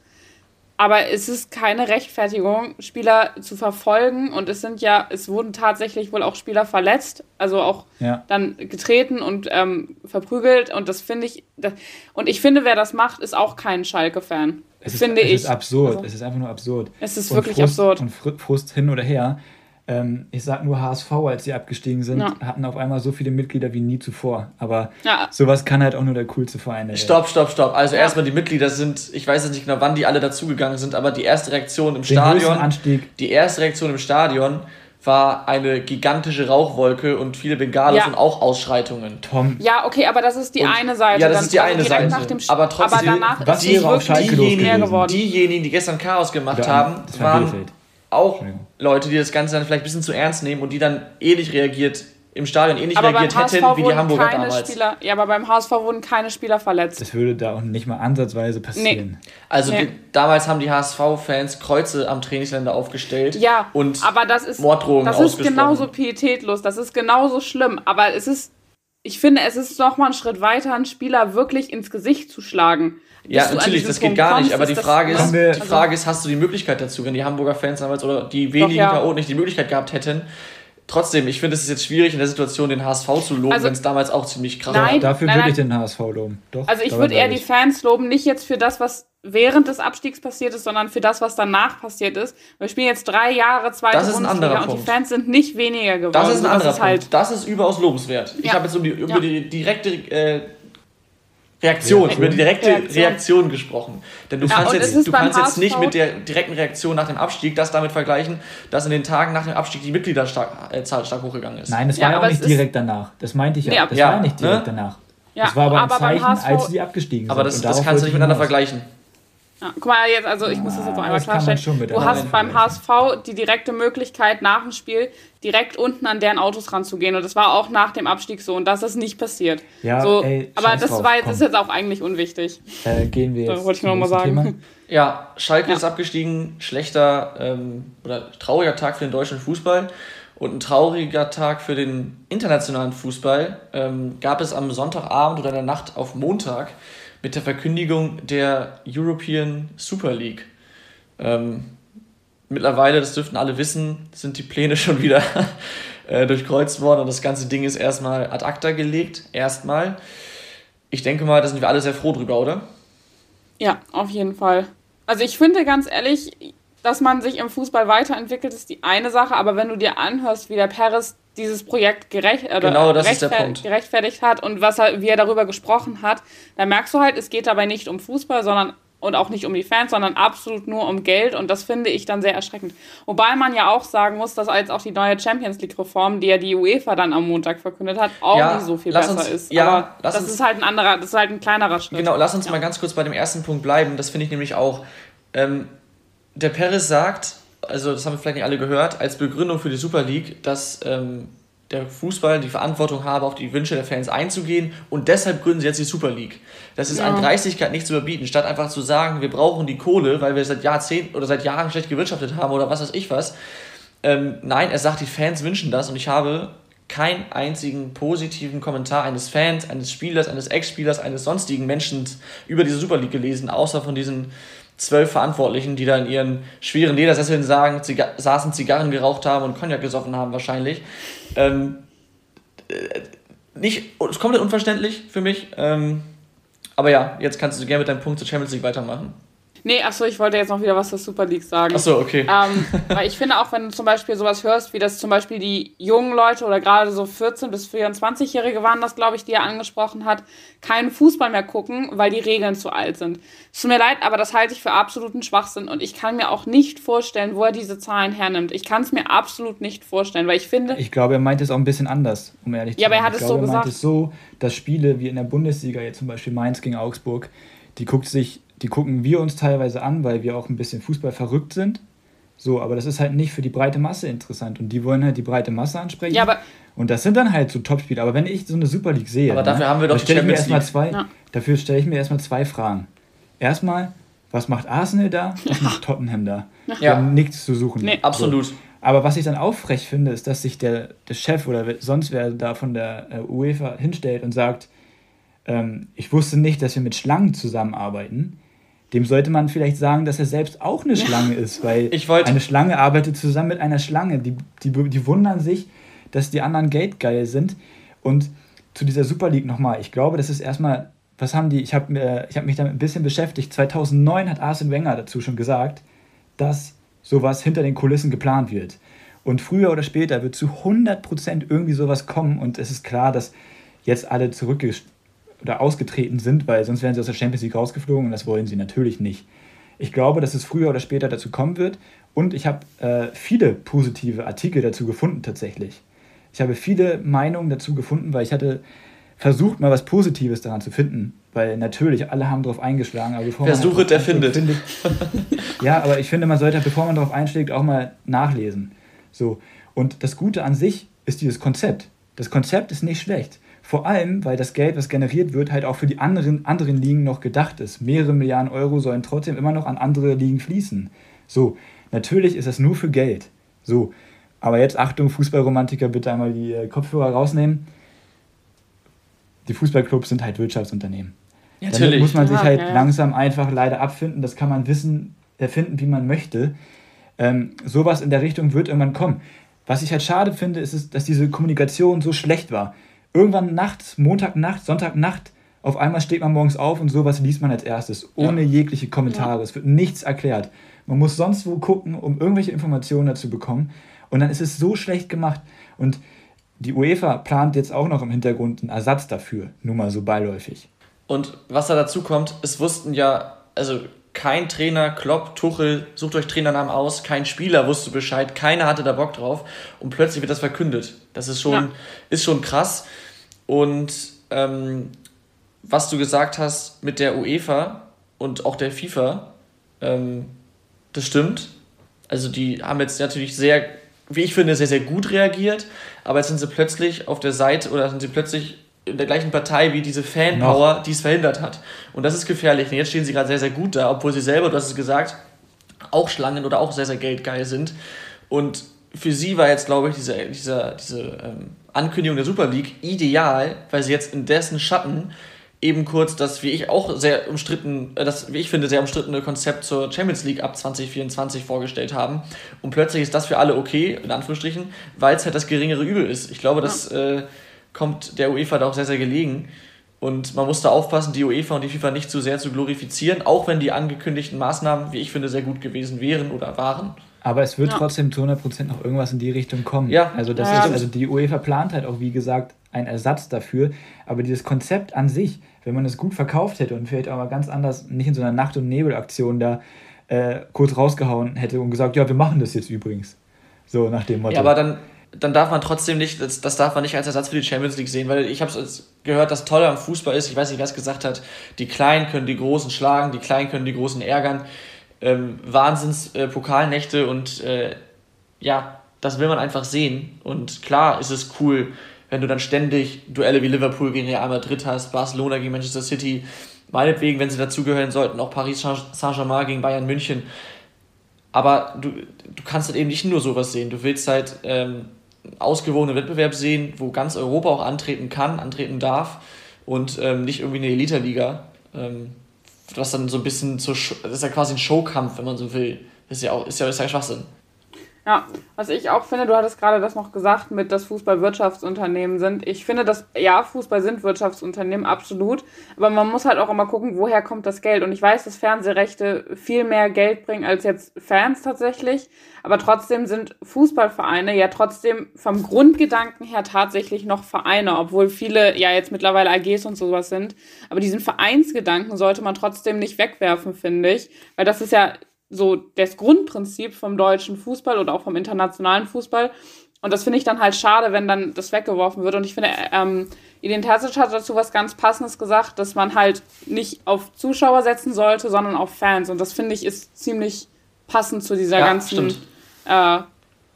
Aber es ist keine Rechtfertigung, Spieler zu verfolgen. Und es sind ja, es wurden tatsächlich wohl auch Spieler verletzt, also auch ja. dann getreten und ähm, verprügelt. Und das finde ich, das, und ich finde, wer das macht, ist auch kein Schalke-Fan. Es finde ist, ich. Es ist absurd. Also, es ist einfach nur absurd. Es ist und wirklich Frust, absurd. Und Frust hin oder her. Ähm, ich sag nur HSV, als sie abgestiegen sind, ja. hatten auf einmal so viele Mitglieder wie nie zuvor. Aber ja. sowas kann halt auch nur der coolste Verein sein. Stopp, stopp, stopp. Also ja. erstmal die Mitglieder sind, ich weiß jetzt nicht genau, wann die alle dazugegangen sind, aber die erste Reaktion im Den Stadion. Anstieg. Die erste Reaktion im Stadion war eine gigantische Rauchwolke und viele Bengalos ja. und auch Ausschreitungen. Tom. Ja, okay, aber das ist die und, eine Seite. Ja, das ist die also eine Seite. aber trotzdem, aber danach was ist die, diejenigen, diejenigen, die gestern Chaos gemacht ja, haben, waren auch Leute, die das Ganze dann vielleicht ein bisschen zu ernst nehmen und die dann ähnlich reagiert im Stadion ähnlich aber reagiert hätten wie die Hamburger damals. Spieler, ja, aber beim HSV wurden keine Spieler verletzt. Das würde da auch nicht mal ansatzweise passieren. Nee. Also nee. Die, damals haben die HSV-Fans Kreuze am Trainingsländer aufgestellt ja, und aber das ist, Morddrohungen Das ist genauso pietätlos, das ist genauso schlimm, aber es ist, ich finde, es ist noch mal ein Schritt weiter, einen Spieler wirklich ins Gesicht zu schlagen. Ja, natürlich, das geht gar nicht, aber die Frage, ist, die also Frage ist, hast du die Möglichkeit dazu, wenn die Hamburger Fans damals oder die wenigen Doch, ja. nicht die Möglichkeit gehabt hätten, Trotzdem, ich finde es ist jetzt schwierig in der Situation den HSV zu loben, also, wenn es damals auch ziemlich krass war. Dafür würde ich den HSV loben. Doch, also ich würde eher die Fans loben, nicht jetzt für das, was während des Abstiegs passiert ist, sondern für das, was danach passiert ist. Wir spielen jetzt drei Jahre zweite das ist ein und Punkt. die Fans sind nicht weniger geworden. Das ist ein anderer das ist halt Punkt. Das ist überaus lobenswert. Ja. Ich habe jetzt um die, über ja. die direkte äh, Reaktion, über die direkte Reaktion, Reaktion gesprochen. Denn du ja, kannst, jetzt, du kannst jetzt nicht mit der direkten Reaktion nach dem Abstieg das damit vergleichen, dass in den Tagen nach dem Abstieg die Mitgliederzahl äh, stark hochgegangen ist. Nein, das war ja, auch nicht direkt danach. Das meinte ich ja. ja. Das war nicht direkt ne? danach. das war aber ein Zeichen, als sie abgestiegen sind. Aber das, das kannst du nicht miteinander vergleichen. Ja, guck mal, jetzt, also ich muss das jetzt noch einmal klarstellen. Du hast beim HSV die direkte Möglichkeit, nach dem Spiel direkt unten an deren Autos ranzugehen. Und das war auch nach dem Abstieg so. Und das ist nicht passiert. Ja, so, ey, aber das, war, das ist jetzt auch eigentlich unwichtig. Äh, gehen wir jetzt. So, wollte ich nur mal sagen. Thema. Ja, Schalke ja. ist abgestiegen. Schlechter ähm, oder trauriger Tag für den deutschen Fußball. Und ein trauriger Tag für den internationalen Fußball ähm, gab es am Sonntagabend oder in der Nacht auf Montag mit der Verkündigung der European Super League. Ähm, mittlerweile, das dürften alle wissen, sind die Pläne schon wieder äh, durchkreuzt worden und das ganze Ding ist erstmal ad acta gelegt. Erstmal. Ich denke mal, da sind wir alle sehr froh drüber, oder? Ja, auf jeden Fall. Also ich finde ganz ehrlich, dass man sich im Fußball weiterentwickelt, ist die eine Sache, aber wenn du dir anhörst, wie der Paris dieses Projekt gerecht, oder genau, gerechtfertigt hat und was er, wie er darüber gesprochen hat, dann merkst du halt, es geht dabei nicht um Fußball, sondern und auch nicht um die Fans, sondern absolut nur um Geld und das finde ich dann sehr erschreckend. Wobei man ja auch sagen muss, dass als auch die neue Champions League Reform, die ja die UEFA dann am Montag verkündet hat, auch ja, nicht so viel besser uns, ist. Ja, Aber das uns, ist halt ein anderer, das ist halt ein kleinerer Schritt. Genau, lass uns ja. mal ganz kurz bei dem ersten Punkt bleiben. Das finde ich nämlich auch. Ähm, der Perez sagt, also das haben wir vielleicht nicht alle gehört, als Begründung für die Super League, dass ähm, der Fußball die Verantwortung habe, auf die Wünsche der Fans einzugehen und deshalb gründen sie jetzt die Super League. Das ist ja. an Dreistigkeit nicht zu überbieten, statt einfach zu sagen, wir brauchen die Kohle, weil wir seit Jahrzehnten oder seit Jahren schlecht gewirtschaftet haben oder was weiß ich was. ähm, nein, er sagt, die Fans wünschen das und ich habe keinen einzigen positiven Kommentar eines Fans, eines Spielers, eines Ex-Spielers, eines sonstigen Menschen über diese Super League gelesen, außer von diesen zwölf Verantwortlichen, die da in ihren schweren Ledersesseln sagen, Ziga saßen, Zigarren geraucht haben und Cognac gesoffen haben wahrscheinlich. Ähm, äh, nicht, komplett unverständlich für mich. Ähm, aber ja, jetzt kannst du gerne mit deinem Punkt zur Champions League weitermachen. Nee, achso, ich wollte jetzt noch wieder was zur Super League sagen. Achso, okay. Ähm, weil ich finde auch, wenn du zum Beispiel sowas hörst, wie das zum Beispiel die jungen Leute oder gerade so 14- bis 24-Jährige waren das, glaube ich, die er angesprochen hat, keinen Fußball mehr gucken, weil die Regeln zu alt sind. Es tut mir leid, aber das halte ich für absoluten Schwachsinn und ich kann mir auch nicht vorstellen, wo er diese Zahlen hernimmt. Ich kann es mir absolut nicht vorstellen, weil ich finde... Ich glaube, er meint es auch ein bisschen anders, um ehrlich zu sein. Ja, aber er hat ich es glaube, so er meint gesagt. es so, dass Spiele wie in der Bundesliga, jetzt zum Beispiel Mainz gegen Augsburg, die guckt sich, die gucken wir uns teilweise an, weil wir auch ein bisschen Fußball verrückt sind. So, aber das ist halt nicht für die breite Masse interessant und die wollen halt die breite Masse ansprechen. Ja, aber und das sind dann halt so Topspiele. Aber wenn ich so eine Super League sehe, Aber dafür haben wir doch stelle ich mir erstmal zwei, Ja. dafür stelle ich mir erstmal zwei Fragen. Erstmal, was macht Arsenal da? Was macht Tottenham da? Ja. haben nichts zu suchen. Nee. Absolut. So. Aber was ich dann auch frech finde, ist, dass sich der, der Chef oder sonst wer da von der äh, UEFA hinstellt und sagt, ähm, ich wusste nicht, dass wir mit Schlangen zusammenarbeiten. Dem sollte man vielleicht sagen, dass er selbst auch eine Schlange ist, weil eine Schlange arbeitet zusammen mit einer Schlange. Die, die, die wundern sich, dass die anderen geldgeil sind. Und zu dieser Super League nochmal, ich glaube, das ist erstmal, was haben die, ich habe äh, ich hab mich damit ein bisschen beschäftigt. 2009 hat Arsene Wenger dazu schon gesagt, dass sowas hinter den Kulissen geplant wird. Und früher oder später wird zu 100% irgendwie sowas kommen und es ist klar, dass jetzt alle zurückge oder ausgetreten sind, weil sonst wären sie aus der Champions League rausgeflogen und das wollen sie natürlich nicht. Ich glaube, dass es früher oder später dazu kommen wird und ich habe äh, viele positive Artikel dazu gefunden tatsächlich. Ich habe viele Meinungen dazu gefunden, weil ich hatte versucht, mal was Positives daran zu finden, weil natürlich alle haben darauf eingeschlagen. Aber bevor Wer man sucht, der darauf findet. einschlägt, ja, aber ich finde, man sollte, bevor man darauf einschlägt, auch mal nachlesen. So. Und das Gute an sich ist dieses Konzept. Das Konzept ist nicht schlecht. Vor allem, weil das Geld, was generiert wird, halt auch für die anderen, anderen Ligen noch gedacht ist. Mehrere Milliarden Euro sollen trotzdem immer noch an andere Ligen fließen. So, natürlich ist das nur für Geld. So, aber jetzt Achtung, Fußballromantiker, bitte einmal die äh, Kopfhörer rausnehmen. Die Fußballclubs sind halt Wirtschaftsunternehmen. Ja, Damit natürlich. muss man sich halt ja, ja. langsam einfach leider abfinden. Das kann man wissen, erfinden, wie man möchte. Ähm, sowas in der Richtung wird irgendwann kommen. Was ich halt schade finde, ist, dass diese Kommunikation so schlecht war. Irgendwann nachts, Montagnacht, Sonntagnacht, auf einmal steht man morgens auf und sowas liest man als erstes, ohne jegliche Kommentare. Es wird nichts erklärt. Man muss sonst wo gucken, um irgendwelche Informationen dazu bekommen. Und dann ist es so schlecht gemacht. Und die UEFA plant jetzt auch noch im Hintergrund einen Ersatz dafür, nur mal so beiläufig. Und was da dazu kommt, es wussten ja, also kein Trainer, Klopp, Tuchel, sucht euch Trainernamen aus, kein Spieler wusste Bescheid, keiner hatte da Bock drauf und plötzlich wird das verkündet. Das ist schon, Ja. ist schon krass. Und ähm, was du gesagt hast mit der UEFA und auch der FIFA, ähm, das stimmt. Also die haben jetzt natürlich sehr, wie ich finde, sehr, sehr gut reagiert, aber jetzt sind sie plötzlich auf der Seite oder sind sie plötzlich in der gleichen Partei wie diese Fanpower, die es verhindert hat. Und das ist gefährlich. Und jetzt stehen sie gerade sehr, sehr gut da, obwohl sie selber, du hast es gesagt, auch Schlangen oder auch sehr, sehr geldgeil sind. Und für sie war jetzt, glaube ich, diese, diese, diese ähm, Ankündigung der Super League ideal, weil sie jetzt in dessen Schatten eben kurz das, wie ich auch sehr umstritten, äh, das, wie ich finde, sehr umstrittene Konzept zur Champions League ab 2024 vorgestellt haben. Und plötzlich ist das für alle okay, in Anführungsstrichen, weil es halt das geringere Übel ist. Ich glaube, das äh, kommt der UEFA da auch sehr, sehr gelegen. Und man muss da aufpassen, die UEFA und die FIFA nicht zu sehr zu glorifizieren, auch wenn die angekündigten Maßnahmen, wie ich finde, sehr gut gewesen wären oder waren. Aber es wird Ja. trotzdem zu 100% noch irgendwas in die Richtung kommen. Ja. Also, das Ja. ist, also die UEFA plant halt auch, wie gesagt, einen Ersatz dafür. Aber dieses Konzept an sich, wenn man es gut verkauft hätte und vielleicht auch mal ganz anders, nicht in so einer Nacht- und Nebelaktion da äh, kurz rausgehauen hätte und gesagt, ja, wir machen das jetzt übrigens. So nach dem Motto. Ja, aber dann, dann darf man trotzdem nicht, das, das darf man nicht als Ersatz für die Champions League sehen, weil ich habe es gehört, das Tolle am Fußball ist, ich weiß nicht, wer es gesagt hat, die Kleinen können die Großen schlagen, die Kleinen können die Großen ärgern. Ähm, Wahnsinns äh, Pokalnächte und äh, ja, das will man einfach sehen. Und klar ist es cool, wenn du dann ständig Duelle wie Liverpool gegen Real Madrid hast, Barcelona gegen Manchester City, meinetwegen, wenn sie dazugehören sollten, auch Paris Saint-Germain gegen Bayern München. aber du, du kannst halt eben nicht nur sowas sehen. Du willst halt ähm, ausgewogenen Wettbewerb sehen, wo ganz Europa auch antreten kann, antreten darf und ähm, nicht irgendwie eine Elite-Liga. Ähm, was dann so ein bisschen zur das ist ja quasi ein Showkampf, wenn man so will. Das ist ja auch ist ja, ist ja Schwachsinn. Ja, was ich auch finde, du hattest gerade das noch gesagt, mit dass Fußball Wirtschaftsunternehmen sind. Ich finde, dass ja, Fußball sind Wirtschaftsunternehmen, absolut. Aber man muss halt auch immer gucken, woher kommt das Geld. Und ich weiß, dass Fernsehrechte viel mehr Geld bringen als jetzt Fans tatsächlich. Aber trotzdem sind Fußballvereine ja trotzdem vom Grundgedanken her tatsächlich noch Vereine, obwohl viele ja jetzt mittlerweile AGs und sowas sind. Aber diesen Vereinsgedanken sollte man trotzdem nicht wegwerfen, finde ich. Weil das ist ja so das Grundprinzip vom deutschen Fußball oder auch vom internationalen Fußball. Und das finde ich dann halt schade, wenn dann das weggeworfen wird. Und ich finde, ähm, Edin Terzic hat dazu was ganz Passendes gesagt, dass man halt nicht auf Zuschauer setzen sollte, sondern auf Fans. Und das finde ich ist ziemlich passend zu dieser ja, ganzen äh,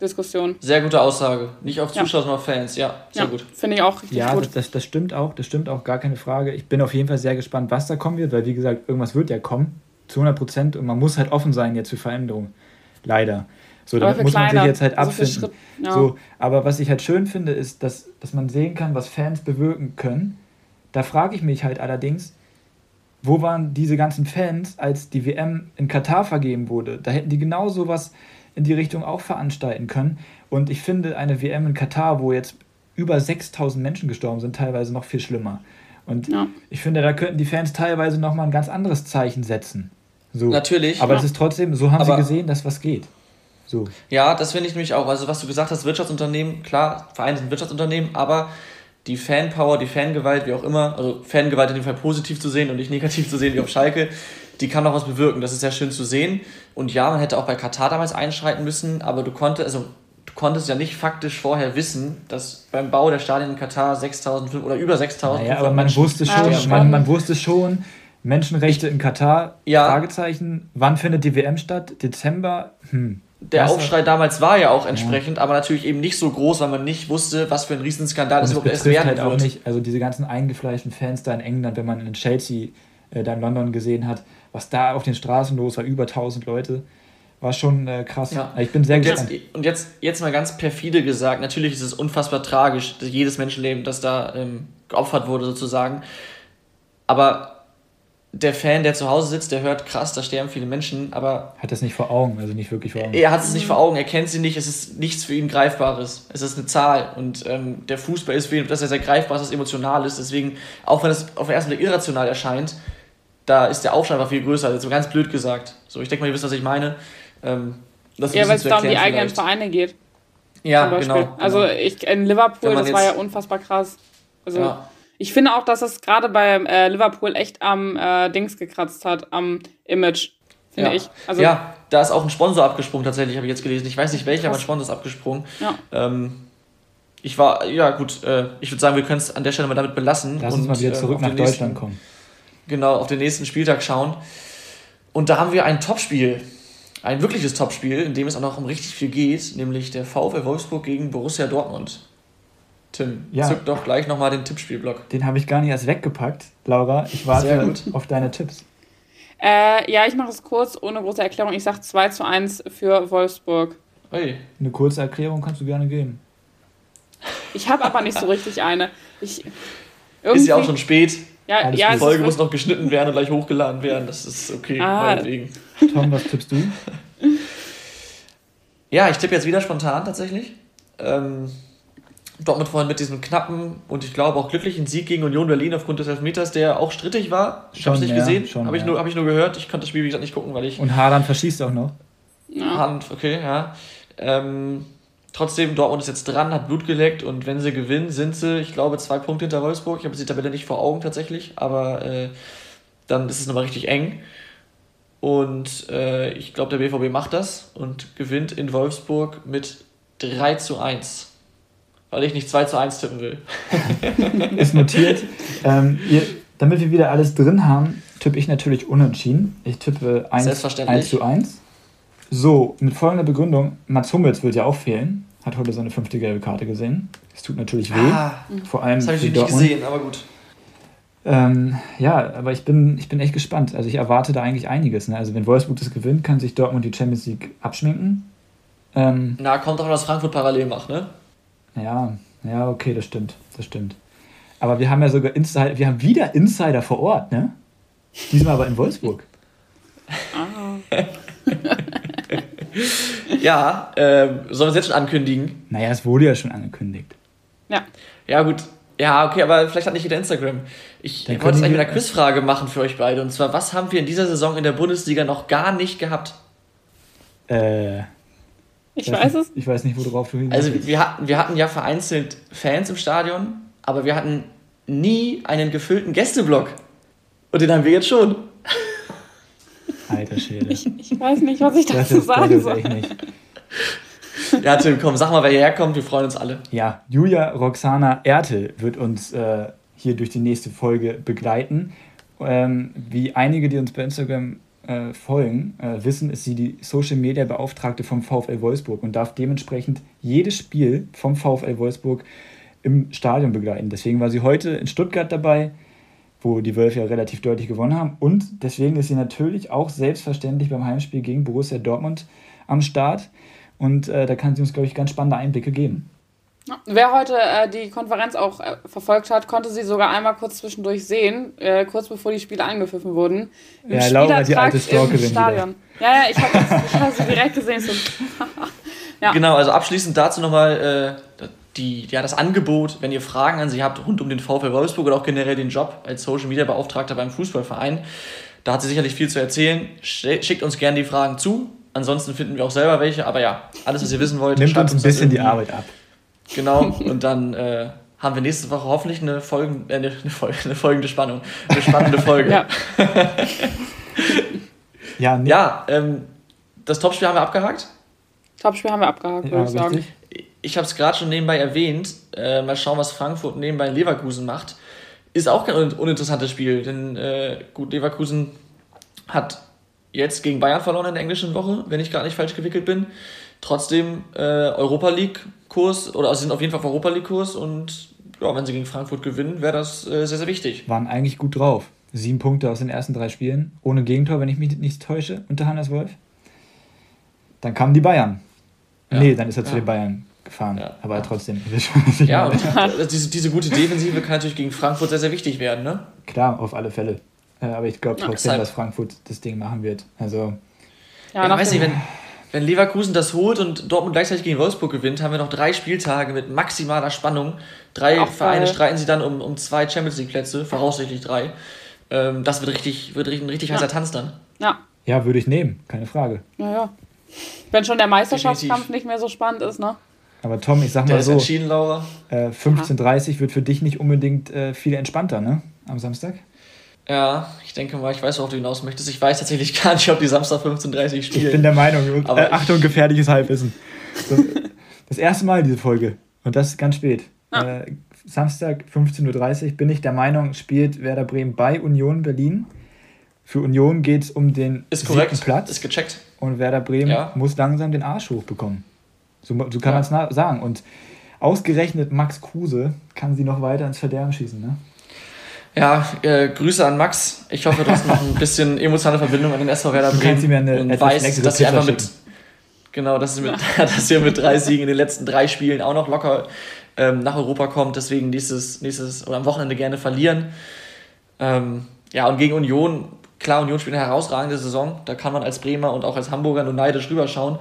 Diskussion. Sehr gute Aussage. Nicht auf Zuschauer, ja. sondern auf Fans. Ja, sehr ja, gut. Finde ich auch richtig ja, gut. Ja, das, das stimmt auch. Das stimmt auch, gar keine Frage. Ich bin auf jeden Fall sehr gespannt, was da kommen wird, weil wie gesagt, irgendwas wird ja kommen zu 100 Prozent und man muss halt offen sein jetzt für Veränderungen. Leider. So, damit muss man sich jetzt halt abfinden. Schritt, ja. so, aber was ich halt schön finde, ist, dass, dass man sehen kann, was Fans bewirken können. Da frage ich mich halt allerdings, wo waren diese ganzen Fans, als die WM in Katar vergeben wurde? Da hätten die genau sowas in die Richtung auch veranstalten können. Und ich finde eine WM in Katar, wo jetzt über 6000 Menschen gestorben sind, teilweise noch viel schlimmer. Und ja. ich finde, da könnten die Fans teilweise nochmal ein ganz anderes Zeichen setzen. So. Natürlich. Aber es ist trotzdem, so haben aber, sie gesehen, dass was geht. So. Ja, das finde ich nämlich auch. Also, was du gesagt hast, Wirtschaftsunternehmen, klar, Vereine sind Wirtschaftsunternehmen, aber die Fanpower, die Fangewalt, wie auch immer, also Fangewalt in dem Fall positiv zu sehen und nicht negativ zu sehen wie auf Schalke, die kann auch was bewirken. Das ist sehr schön zu sehen. Und ja, man hätte auch bei Katar damals einschreiten müssen, aber du konntest, also du konntest ja nicht faktisch vorher wissen, dass beim Bau der Stadien in Katar 6000 oder über 6000 naja, aber man wusste schon, man, man wusste schon, Menschenrechte in Katar? Ja. Fragezeichen. Wann findet die WM statt? Dezember? Hm. Der was Aufschrei damals war ja auch entsprechend, ja. aber natürlich eben nicht so groß, weil man nicht wusste, was für ein Riesenskandal es überhaupt erst werden halt wird. Auch nicht, also diese ganzen eingefleischten Fans da in England, wenn man in Chelsea äh, da in London gesehen hat, was da auf den Straßen los war, über 1000 Leute, war schon äh, krass. Ja. Ich bin sehr und gespannt. Jetzt, und jetzt, jetzt mal ganz perfide gesagt, natürlich ist es unfassbar tragisch, jedes Menschenleben, das da ähm, geopfert wurde sozusagen, aber der Fan, der zu Hause sitzt, der hört, krass, da sterben viele Menschen, aber. Hat das nicht vor Augen, also nicht wirklich vor Augen. Er hat es nicht vor Augen, er kennt sie nicht, es ist nichts für ihn Greifbares. Es ist eine Zahl und ähm, der Fußball ist für ihn, dass er sehr greifbar ist, dass emotional ist. Deswegen, auch wenn es auf den ersten Blick irrational erscheint, da ist der Aufschrei einfach viel größer, also ganz blöd gesagt. So, ich denke mal, ihr wisst, was ich meine. Ähm, ja, weil es da um die eigenen Vereine geht. Ja, genau, genau, Also ich, in Liverpool, das war ja unfassbar krass. Also. Ja ich finde auch, dass es gerade bei äh, Liverpool echt am äh, Dings gekratzt hat, am Image, finde ja. ich. Also, ja, da ist auch ein Sponsor abgesprungen, tatsächlich, habe ich jetzt gelesen. Ich weiß nicht welcher, aber ein Sponsor ist abgesprungen. Ja. Ähm, ich war, ja gut, äh, ich würde sagen, wir können es an der Stelle mal damit belassen. Lass uns und, mal wieder äh, zurück nach Deutschland nächsten, kommen. Genau, auf den nächsten Spieltag schauen. Und da haben wir ein Topspiel. Ein wirkliches Topspiel, in dem es auch noch um richtig viel geht, nämlich der VfL Wolfsburg gegen Borussia Dortmund. Tim, ja. zück doch gleich nochmal den Tippspielblock. Den habe ich gar nicht erst weggepackt, Laura. Ich warte auf deine Tipps. Äh, ja, ich mache es kurz, ohne große Erklärung. Ich sage 2 zu 1 für Wolfsburg. Hey. Eine kurze Erklärung kannst du gerne geben. Ich habe aber nicht so richtig eine. Ich, ist ja auch schon spät. Ja, ja, die Folge muss noch geschnitten werden und gleich hochgeladen werden. Das ist okay, ah. meinetwegen. Tom, was tippst du? ja, ich tippe jetzt wieder spontan tatsächlich. Ähm, Dortmund vorhin mit diesem knappen und ich glaube auch glücklichen Sieg gegen Union Berlin aufgrund des Elfmeters, der auch strittig war. Ich habe es nicht ja, gesehen, habe ich, nur, hab ich nur gehört. Ich konnte das Spiel, wie gesagt, nicht gucken, weil ich. Und Haaland verschießt auch noch. Ja. Haaland, okay, ja. Ähm, trotzdem, Dortmund ist jetzt dran, hat Blut geleckt und wenn sie gewinnen, sind sie, ich glaube, zwei Punkte hinter Wolfsburg. Ich habe die Tabelle nicht vor Augen tatsächlich, aber äh, dann ist es nochmal richtig eng. Und äh, ich glaube, der BVB macht das und gewinnt in Wolfsburg mit 3 zu 1 weil ich nicht 2 zu 1 tippen will. Ist notiert. Ähm, ihr, damit wir wieder alles drin haben, tippe ich natürlich unentschieden. Ich tippe 1, 1 zu 1. So, mit folgender Begründung: Mats Hummels wird ja auch fehlen. Hat heute seine fünfte gelbe Karte gesehen. Es tut natürlich weh. Ah, vor allem das habe ich nicht Dortmund. gesehen, aber gut. Ähm, ja, aber ich bin, ich bin echt gespannt. Also ich erwarte da eigentlich einiges. Ne? Also wenn Wolfsburg das gewinnt, kann sich Dortmund die Champions League abschminken. Ähm, Na, kommt auch, was Frankfurt parallel macht, ne? Ja, ja, okay, das stimmt. Das stimmt. Aber wir haben ja sogar Insider, wir haben wieder Insider vor Ort, ne? Diesmal aber in Wolfsburg. Ah. ja, ähm, sollen wir es jetzt schon ankündigen? Naja, es wurde ja schon angekündigt. Ja. Ja, gut. Ja, okay, aber vielleicht hat nicht jeder Instagram. Ich Dann wollte können eigentlich mit wir- einer Quizfrage machen für euch beide. Und zwar, was haben wir in dieser Saison in der Bundesliga noch gar nicht gehabt? Äh, Ich weiß es. Ich weiß nicht, worauf du hinaus Also wir hatten, wir hatten ja vereinzelt Fans im Stadion, aber wir hatten nie einen gefüllten Gästeblock. Und den haben wir jetzt schon. Alter Schwede. Ich, ich weiß nicht, was ich Das dazu ist, das sagen ist soll. echt nicht. Ja, Tim, komm, sag mal, wer hierher kommt. Wir freuen uns alle. Ja, Julia Roxana Ertel wird uns äh, hier durch die nächste Folge begleiten. Ähm, wie einige, die uns bei Instagram äh, folgen, äh, wissen, ist sie die Social Media Beauftragte vom VfL Wolfsburg und darf dementsprechend jedes Spiel vom VfL Wolfsburg im Stadion begleiten. Deswegen war sie heute in Stuttgart dabei, wo die Wölfe ja relativ deutlich gewonnen haben. Und deswegen ist sie natürlich auch selbstverständlich beim Heimspiel gegen Borussia Dortmund am Start. Und äh, da kann sie uns, glaube ich, ganz spannende Einblicke geben. Wer heute äh, die Konferenz auch äh, verfolgt hat, konnte sie sogar einmal kurz zwischendurch sehen, äh, kurz bevor die Spiele angepfiffen wurden. Im Ja, Laura, die alte Stalkerin im Stadion. Ja, ja, ich habe hab sie direkt gesehen. So. Ja. Genau, also abschließend dazu nochmal äh, die, ja, das Angebot, wenn ihr Fragen an sie habt rund um den VfL Wolfsburg oder auch generell den Job als Social Media Beauftragter beim Fußballverein. Da hat sie sicherlich viel zu erzählen. Sch- Schickt uns gerne die Fragen zu. Ansonsten finden wir auch selber welche. Aber ja, alles, was ihr wissen wollt, Nimmt uns ein bisschen die. Arbeit ab. Genau, und dann äh, haben wir nächste Woche hoffentlich eine, Folgen, äh, eine, eine, Folge, eine folgende Spannung. Eine spannende Folge. Ja. Ja, nee, Ja, ähm, das Topspiel haben wir abgehakt. Topspiel haben wir abgehakt, ja, würde ich sagen. richtig. Ich habe es gerade schon nebenbei erwähnt. Äh, mal schauen, was Frankfurt nebenbei in Leverkusen macht. Ist auch kein un uninteressantes Spiel, denn äh, gut, Leverkusen hat jetzt gegen Bayern verloren in der englischen Woche, wenn ich gerade nicht falsch gewickelt bin. Trotzdem äh, Europa League-Kurs oder also sie sind auf jeden Fall auf Europa League-Kurs und ja, wenn sie gegen Frankfurt gewinnen, wäre das äh, sehr, sehr wichtig. Waren eigentlich gut drauf. Sieben Punkte aus den ersten drei Spielen. Ohne Gegentor, wenn ich mich nicht täusche, unter Hannes Wolf. Dann kamen die Bayern. Ja. Nee, dann ist er zu Ja. den Bayern gefahren. Ja. Aber Ja. trotzdem. ich Ja, und diese, diese gute Defensive kann natürlich gegen Frankfurt sehr, sehr wichtig werden, ne? Klar, auf alle Fälle. Äh, aber ich glaube trotzdem, dass Frankfurt das Ding machen wird. Also, Ja, Ja, nach weiß nicht, wenn, wenn Leverkusen das holt und Dortmund gleichzeitig gegen Wolfsburg gewinnt, haben wir noch drei Spieltage mit maximaler Spannung. Drei Auch Vereine geil. streiten sie dann um, um zwei Champions League Plätze, voraussichtlich drei. Ähm, das wird richtig, wird richtig, ein richtig Ja. heißer Tanz dann. ja, ja, würde ich nehmen, keine Frage. naja. Wenn schon der Meisterschaftskampf Definitiv. nicht mehr so spannend ist, ne? Aber Tom, ich sag Der mal ist so, entschieden, Laura. äh, 15.30 wird für dich nicht unbedingt äh, viel entspannter, ne? Am Samstag? Ja, ich denke mal, ich weiß, worauf du hinaus möchtest. Ich weiß tatsächlich gar nicht, ob die Samstag 15.30 Ich spielen. bin der Meinung, Aber äh, ich- Achtung, gefährliches Halbwissen. So, das erste Mal diese Folge. Und das ist ganz spät. Ah. Äh, Samstag 15.30 Uhr bin ich der Meinung, spielt Werder Bremen bei Union Berlin. Für Union geht es um den ist korrekt. siebten Platz Ist gecheckt. und Werder Bremen Ja. muss langsam den Arsch hochbekommen. So, so kann Ja. man es sagen. Und ausgerechnet Max Kruse kann sie noch weiter ins Verderben schießen. Ne? Ja, äh, Grüße an Max. Ich hoffe, du hast noch ein bisschen emotionale Verbindung an den SV Werder Du Bremen. ihm ja eine und weißt, dass sie einfach mit, genau, dass sie mit, dass ihr mit drei Siegen in den letzten drei Spielen auch noch locker ähm, nach Europa kommt. Deswegen nächstes, nächstes oder am Wochenende gerne verlieren. Ähm, ja, und gegen Union, klar, Union spielt eine herausragende Saison. Da kann man als Bremer und auch als Hamburger nur neidisch rüberschauen.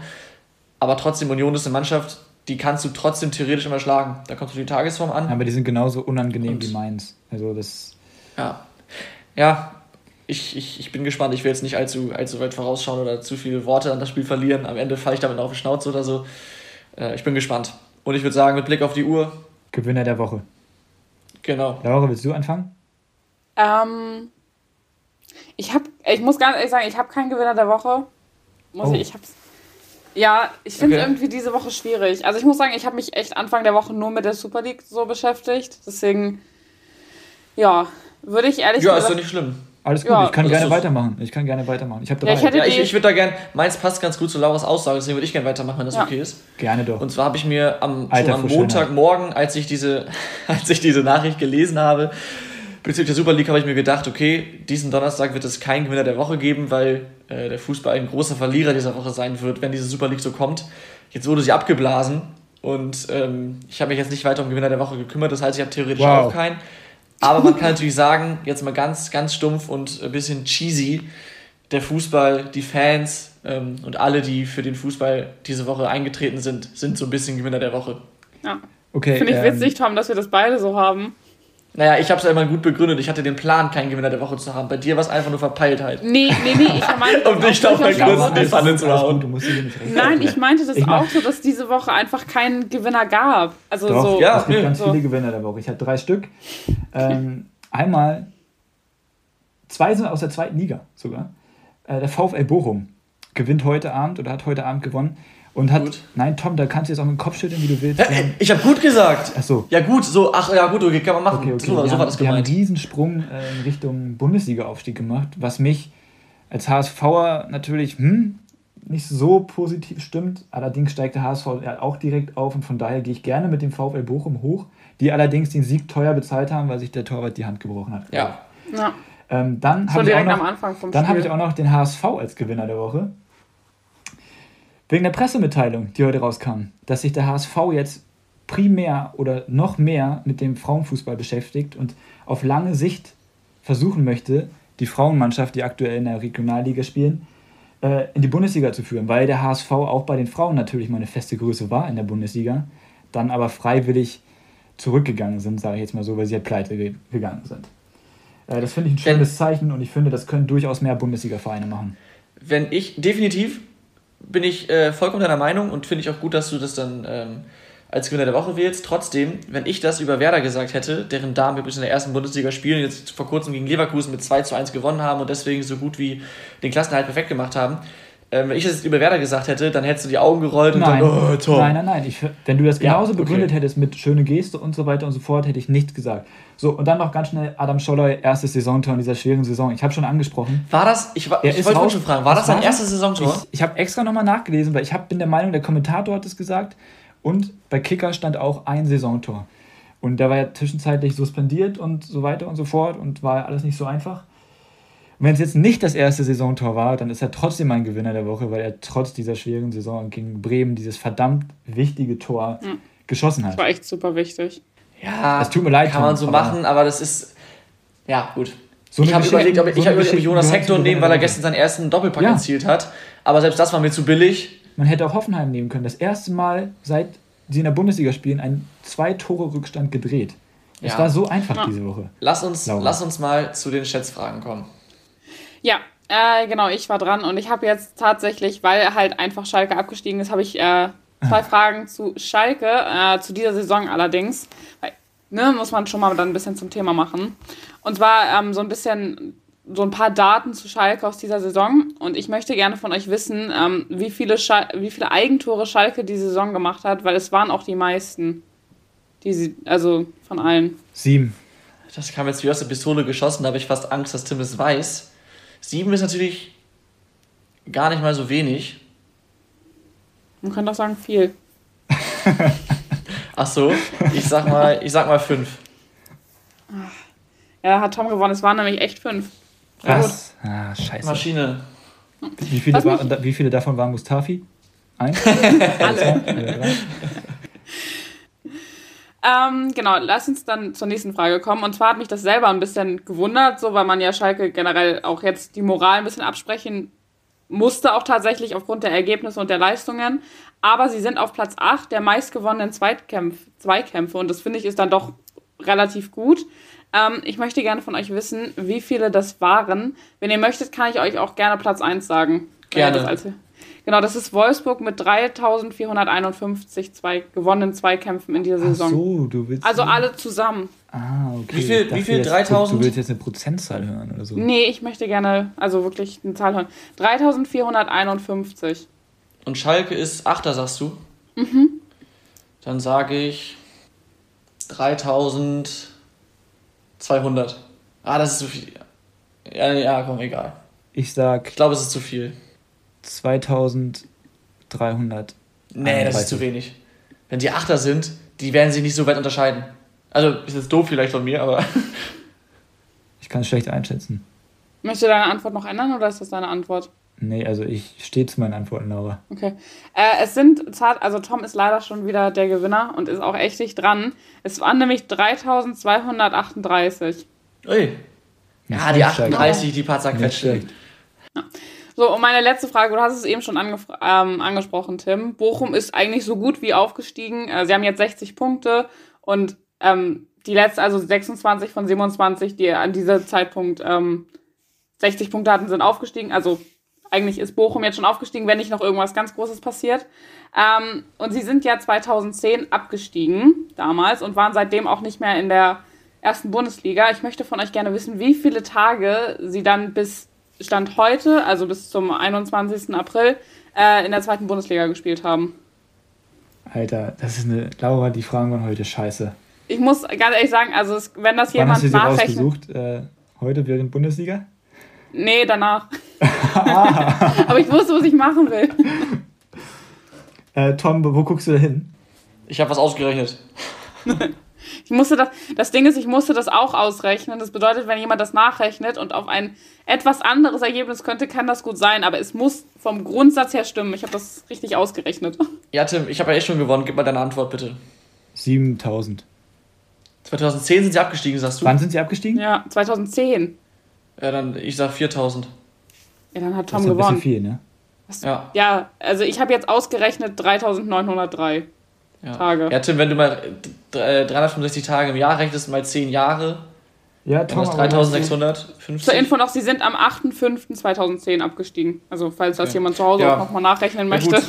Aber trotzdem, Union ist eine Mannschaft, die kannst du trotzdem theoretisch immer schlagen. Da kommst du die Tagesform an. Aber die sind genauso unangenehm Und- wie Mainz. Also das Ja. Ja, ich, ich, ich bin gespannt. Ich will jetzt nicht allzu, allzu weit vorausschauen oder zu viele Worte an das Spiel verlieren. Am Ende falle ich damit auf die Schnauze oder so. Äh, ich bin gespannt. Und ich würde sagen, mit Blick auf die Uhr, Gewinner der Woche. genau. Laura, willst du anfangen? Ähm, ich habe, ich muss ganz ehrlich sagen, ich habe keinen Gewinner der Woche. Muss Oh. ich, ich hab's. Ja, ich finde es Okay. irgendwie diese Woche schwierig. Also ich muss sagen, ich habe mich echt Anfang der Woche nur mit der Super League so beschäftigt. Deswegen, ja, würde ich ehrlich Ja, ist gesagt. doch nicht schlimm. Alles gut, Ja, ich kann gerne ist- weitermachen. Ich kann gerne weitermachen. Ich habe Ja, drei. ich hätte- Ja, ich, ich würde da gern, meins passt ganz gut zu Lauras Aussage, deswegen würde ich gerne weitermachen, wenn das Ja. okay ist. gerne doch. Und zwar habe ich mir am, Alter schon am. Montagmorgen, als ich, diese, als ich diese Nachricht gelesen habe, bezüglich der Super League habe ich mir gedacht, okay, diesen Donnerstag wird es keinen Gewinner der Woche geben, weil äh, der Fußball ein großer Verlierer dieser Woche sein wird, wenn diese Super League so kommt. Jetzt wurde sie abgeblasen und ähm, ich habe mich jetzt nicht weiter um Gewinner der Woche gekümmert, das heißt, ich habe theoretisch wow. auch keinen. Aber man kann natürlich sagen, jetzt mal ganz, ganz stumpf und ein bisschen cheesy, der Fußball, die Fans ähm, und alle, die für den Fußball diese Woche eingetreten sind, sind so ein bisschen Gewinner der Woche. Ja. Okay, Finde ich ähm, witzig, Tom, dass wir das beide so haben. Naja, ich habe es einmal gut begründet. Ich hatte den Plan, keinen Gewinner der Woche zu haben. Bei dir war es einfach nur Verpeiltheit. Nee, nee, nee. Ich meinte um dich auf vergrößern, die Pfanne zu hauen. Du musst nicht Nein, ich meinte das ich auch so, dass diese Woche einfach keinen Gewinner gab. Also Doch, so. Ja, es gibt ganz so. viele Gewinner der Woche. Ich hatte drei Stück. Ähm, einmal, zwei sind aus der zweiten Liga sogar. Äh, der VfL Bochum gewinnt heute Abend oder hat heute Abend gewonnen und hat, gut. nein, Tom, da kannst du jetzt auch mit dem Kopf schütteln, wie du willst. Hä? Ich habe gut gesagt. Ach so. Ja gut, so, ach ja gut, okay, kann man machen. Okay, okay. So, so haben, war das gemeint. Die haben einen Riesensprung äh, in Richtung Bundesliga-Aufstieg gemacht, was mich als HSVer natürlich hm, nicht so positiv stimmt. Allerdings steigt der HSV auch direkt auf und von daher gehe ich gerne mit dem VfL Bochum hoch, die allerdings den Sieg teuer bezahlt haben, weil sich der Torwart die Hand gebrochen hat. Ja. ja. Ähm, dann habe ich, auch noch, hab ich auch noch den HSV als Gewinner der Woche. Wegen der Pressemitteilung, die heute rauskam, dass sich der HSV jetzt primär oder noch mehr mit dem Frauenfußball beschäftigt und auf lange Sicht versuchen möchte, die Frauenmannschaft, die aktuell in der Regionalliga spielen, äh, in die Bundesliga zu führen, weil der HSV auch bei den Frauen natürlich mal eine feste Größe war in der Bundesliga, dann aber freiwillig zurückgegangen sind, sage ich jetzt mal so, weil sie halt pleite gegangen sind. Äh, das finde ich ein schönes Zeichen und ich finde, das können durchaus mehr Bundesliga-Vereine machen. Wenn ich definitiv bin ich äh, vollkommen deiner Meinung und finde ich auch gut, dass du das dann ähm, als Gewinner der Woche wählst. Trotzdem, wenn ich das über Werder gesagt hätte, deren Damen übrigens in der ersten Bundesliga spielen, jetzt vor kurzem gegen Leverkusen mit 2 zu 1 gewonnen haben und deswegen so gut wie den Klassenhalt perfekt gemacht haben, ähm, wenn ich das jetzt über Werder gesagt hätte, dann hättest du die Augen gerollt und nein. dann, oh, Tom. Nein, nein, nein. Ich, wenn du das genauso ja, okay. begründet hättest mit schöne Geste und so weiter und so fort, hätte ich nichts gesagt. So, und dann noch ganz schnell Adam Scholloy, erstes Saisontor in dieser schweren Saison. Ich habe schon angesprochen. War das, ich, war, ich wollte schon fragen, war das sein erstes Saisontor? Ich, ich habe extra nochmal nachgelesen, weil ich hab, bin der Meinung, der Kommentator hat es gesagt. Und bei Kicker stand auch ein Saisontor. Und der war ja zwischenzeitlich suspendiert und so weiter und so fort und war alles nicht so einfach. Und wenn es jetzt nicht das erste Saisontor war, dann ist er trotzdem mein Gewinner der Woche, weil er trotz dieser schweren Saison gegen Bremen dieses verdammt wichtige Tor ja. geschossen hat. Das war echt super wichtig. Ja, das tut mir leid. Kann man so aber machen, aber das ist. Ja, gut. So ich habe überlegt, ob, so ich hab überlegt, Jonas Hector nehmen, weil er gestern seinen ersten Doppelpack ja. erzielt hat. Aber selbst das war mir zu billig. Man hätte auch Hoffenheim nehmen können. Das erste Mal, seit sie in der Bundesliga spielen, ein Zwei-Tore-Rückstand gedreht. Es ja. war so einfach ja. diese Woche. Lass uns, lass uns mal zu den Schätzfragen kommen. Ja, äh, genau, ich war dran und ich habe jetzt tatsächlich, weil halt einfach Schalke abgestiegen ist, habe ich äh, zwei Fragen zu Schalke, äh, zu dieser Saison allerdings. Weil, ne, muss man schon mal dann ein bisschen zum Thema machen. Und zwar ähm, so ein bisschen, so ein paar Daten zu Schalke aus dieser Saison. Und ich möchte gerne von euch wissen, ähm, wie, viele Schal wie viele Eigentore Schalke die Saison gemacht hat, weil es waren auch die meisten. Die sie, also von allen. Sieben. Das kam jetzt wie aus der Pistole geschossen, da habe ich fast Angst, dass Tim es weiß. Sieben ist natürlich gar nicht mal so wenig. Man kann doch sagen viel. Ach so, ich sag mal, ich sag mal fünf. Ja, hat Tom gewonnen. Es waren nämlich echt fünf. Was? Ah, scheiße. Maschine. Wie viele, war, wie viele davon waren Mustafi? Eins? Alle. Ähm, genau, lass uns dann zur nächsten Frage kommen. Und zwar hat mich das selber ein bisschen gewundert, so weil man ja Schalke generell auch jetzt die Moral ein bisschen absprechen musste, auch tatsächlich aufgrund der Ergebnisse und der Leistungen. Aber sie sind auf Platz 8 der meistgewonnenen Zweitkämpf Zweikämpfe und das finde ich ist dann doch relativ gut. Ähm, ich möchte gerne von euch wissen, wie viele das waren. Wenn ihr möchtet, kann ich euch auch gerne Platz 1 sagen. Gerne. Genau, das ist Wolfsburg mit 3451 zwei, gewonnenen Zweikämpfen in dieser Saison. Ach so, du willst. Also alle zusammen. Ah, okay. Wie viel? Wie viel? 3000? Du willst jetzt eine Prozentzahl hören oder so? Nee, ich möchte gerne, also wirklich eine Zahl hören. 3451. Und Schalke ist Achter, sagst du? Mhm. Dann sage ich 3200. Ah, das ist zu viel. Ja, ja, komm, egal. Ich sag. Ich glaube, es ist zu viel. 2300. Nee, das ist zu wenig. Wenn die Achter sind, die werden sich nicht so weit unterscheiden. Also ist jetzt doof vielleicht von mir, aber. Ich kann es schlecht einschätzen. Möchtest du deine Antwort noch ändern oder ist das deine Antwort? Nee, also ich stehe zu meinen Antworten, Laura. Okay. Äh, es sind, zart- also Tom ist leider schon wieder der Gewinner und ist auch echt dicht dran. Es waren nämlich 3238. Ui. Ja, Nicht die schlecht. 38, die paar Nicht zerquetschten. So, und meine letzte Frage, du hast es eben schon ähm, angesprochen, Tim. Bochum ist eigentlich so gut wie aufgestiegen. Äh, sie haben jetzt 60 Punkte und ähm, die letzte, also 26 von 27, die an diesem Zeitpunkt ähm, 60 Punkte hatten, sind aufgestiegen. Also eigentlich ist Bochum jetzt schon aufgestiegen, wenn nicht noch irgendwas ganz Großes passiert. Ähm, und sie sind ja 2010 abgestiegen damals und waren seitdem auch nicht mehr in der ersten Bundesliga. Ich möchte von euch gerne wissen, wie viele Tage sie dann bis Stand heute, also bis zum 21. April, äh, in der zweiten Bundesliga gespielt haben. Alter, das ist eine. Laura, die Fragen waren heute scheiße. Ich muss ganz ehrlich sagen, also es, wenn das Wann hast jemand du sie nachrechnet. rausgesucht? Äh, heute während Bundesliga? Nee, danach. Aber ich wusste, was ich machen will. Äh, Tom, wo guckst du da hin? Ich habe was ausgerechnet. Ich musste das, das Ding ist, ich musste das auch ausrechnen. Das bedeutet, wenn jemand das nachrechnet und auf ein etwas anderes Ergebnis könnte, kann das gut sein. Aber es muss vom Grundsatz her stimmen. Ich habe das richtig ausgerechnet. Ja, Tim, ich habe ja eh schon gewonnen. Gib mal deine Antwort bitte. 7000. 2010 sind sie abgestiegen, sagst du? Wann sind sie abgestiegen? Ja, 2010. Ja, dann, ich sag 4000. Ja, dann hat Das Tom ist ein bisschen gewonnen. viel, ne? Ja. Ja, also ich habe jetzt ausgerechnet 3903 Ja. Tage. ja, Tim, wenn du mal äh, 365 Tage im Jahr rechnest, mal 10 Jahre, Ja, dann ist aber- 3650. Zur Info noch, sie sind am 8.5.2010 abgestiegen. Also, falls das Okay. jemand zu Hause Ja. auch nochmal nachrechnen Ja, möchte. gut.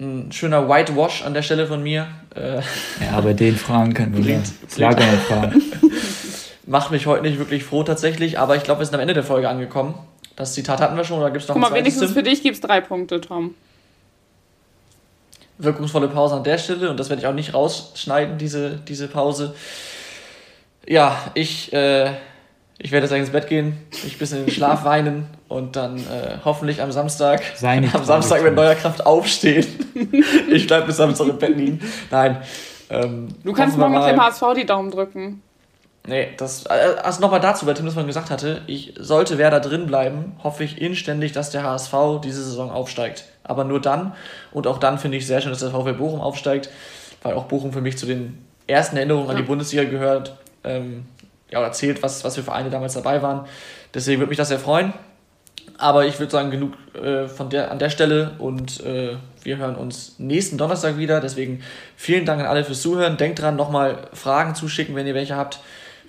Ein schöner Whitewash an der Stelle von mir. Äh, Ja, bei den Fragen können wir ja. Schlagerne fragen. macht mich heute nicht wirklich froh tatsächlich, aber ich glaube, wir sind am Ende der Folge angekommen. Das Zitat hatten wir schon, oder gibt es noch Guck mal, wenigstens Tim? für dich gibt es drei Punkte, Tom. Wirkungsvolle Pause an der Stelle und das werde ich auch nicht rausschneiden, diese, diese Pause. Ja, ich, äh, ich werde jetzt eigentlich ins Bett gehen, mich ein bisschen in den Schlaf weinen und dann äh, hoffentlich am Samstag, Sei nicht am Samstag mit neuer Kraft aufstehen. ich bleibe bis Samstag im Bett liegen. Nein. Ähm, Du kannst morgen mit mal- dem HSV die Daumen drücken. Nee, das, äh, also nochmal dazu, weil Tim das vorhin gesagt hatte, ich sollte Werder drin bleiben, hoffe ich inständig, dass der HSV diese Saison aufsteigt. Aber nur dann. Und auch dann finde ich sehr schön, dass der VfL Bochum aufsteigt, weil auch Bochum für mich zu den ersten Erinnerungen an die Ja. Bundesliga gehört. Ähm, ja, oder zählt, was, was für Vereine damals dabei waren. Deswegen würde mich das sehr freuen. Aber ich würde sagen, genug äh, von der, an der Stelle und äh, wir hören uns nächsten Donnerstag wieder. Deswegen vielen Dank an alle fürs Zuhören. Denkt dran, nochmal Fragen zuschicken, wenn ihr welche habt,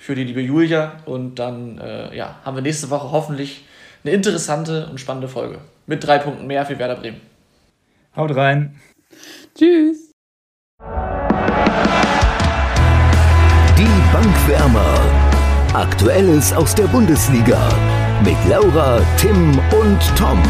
für die liebe Julia. Und dann äh, ja, haben wir nächste Woche hoffentlich eine interessante und spannende Folge. Mit drei Punkten mehr für Werder Bremen. Haut rein. Tschüss. Die Bankwärmer. Aktuelles aus der Bundesliga. Mit Laura, Tim und Tom.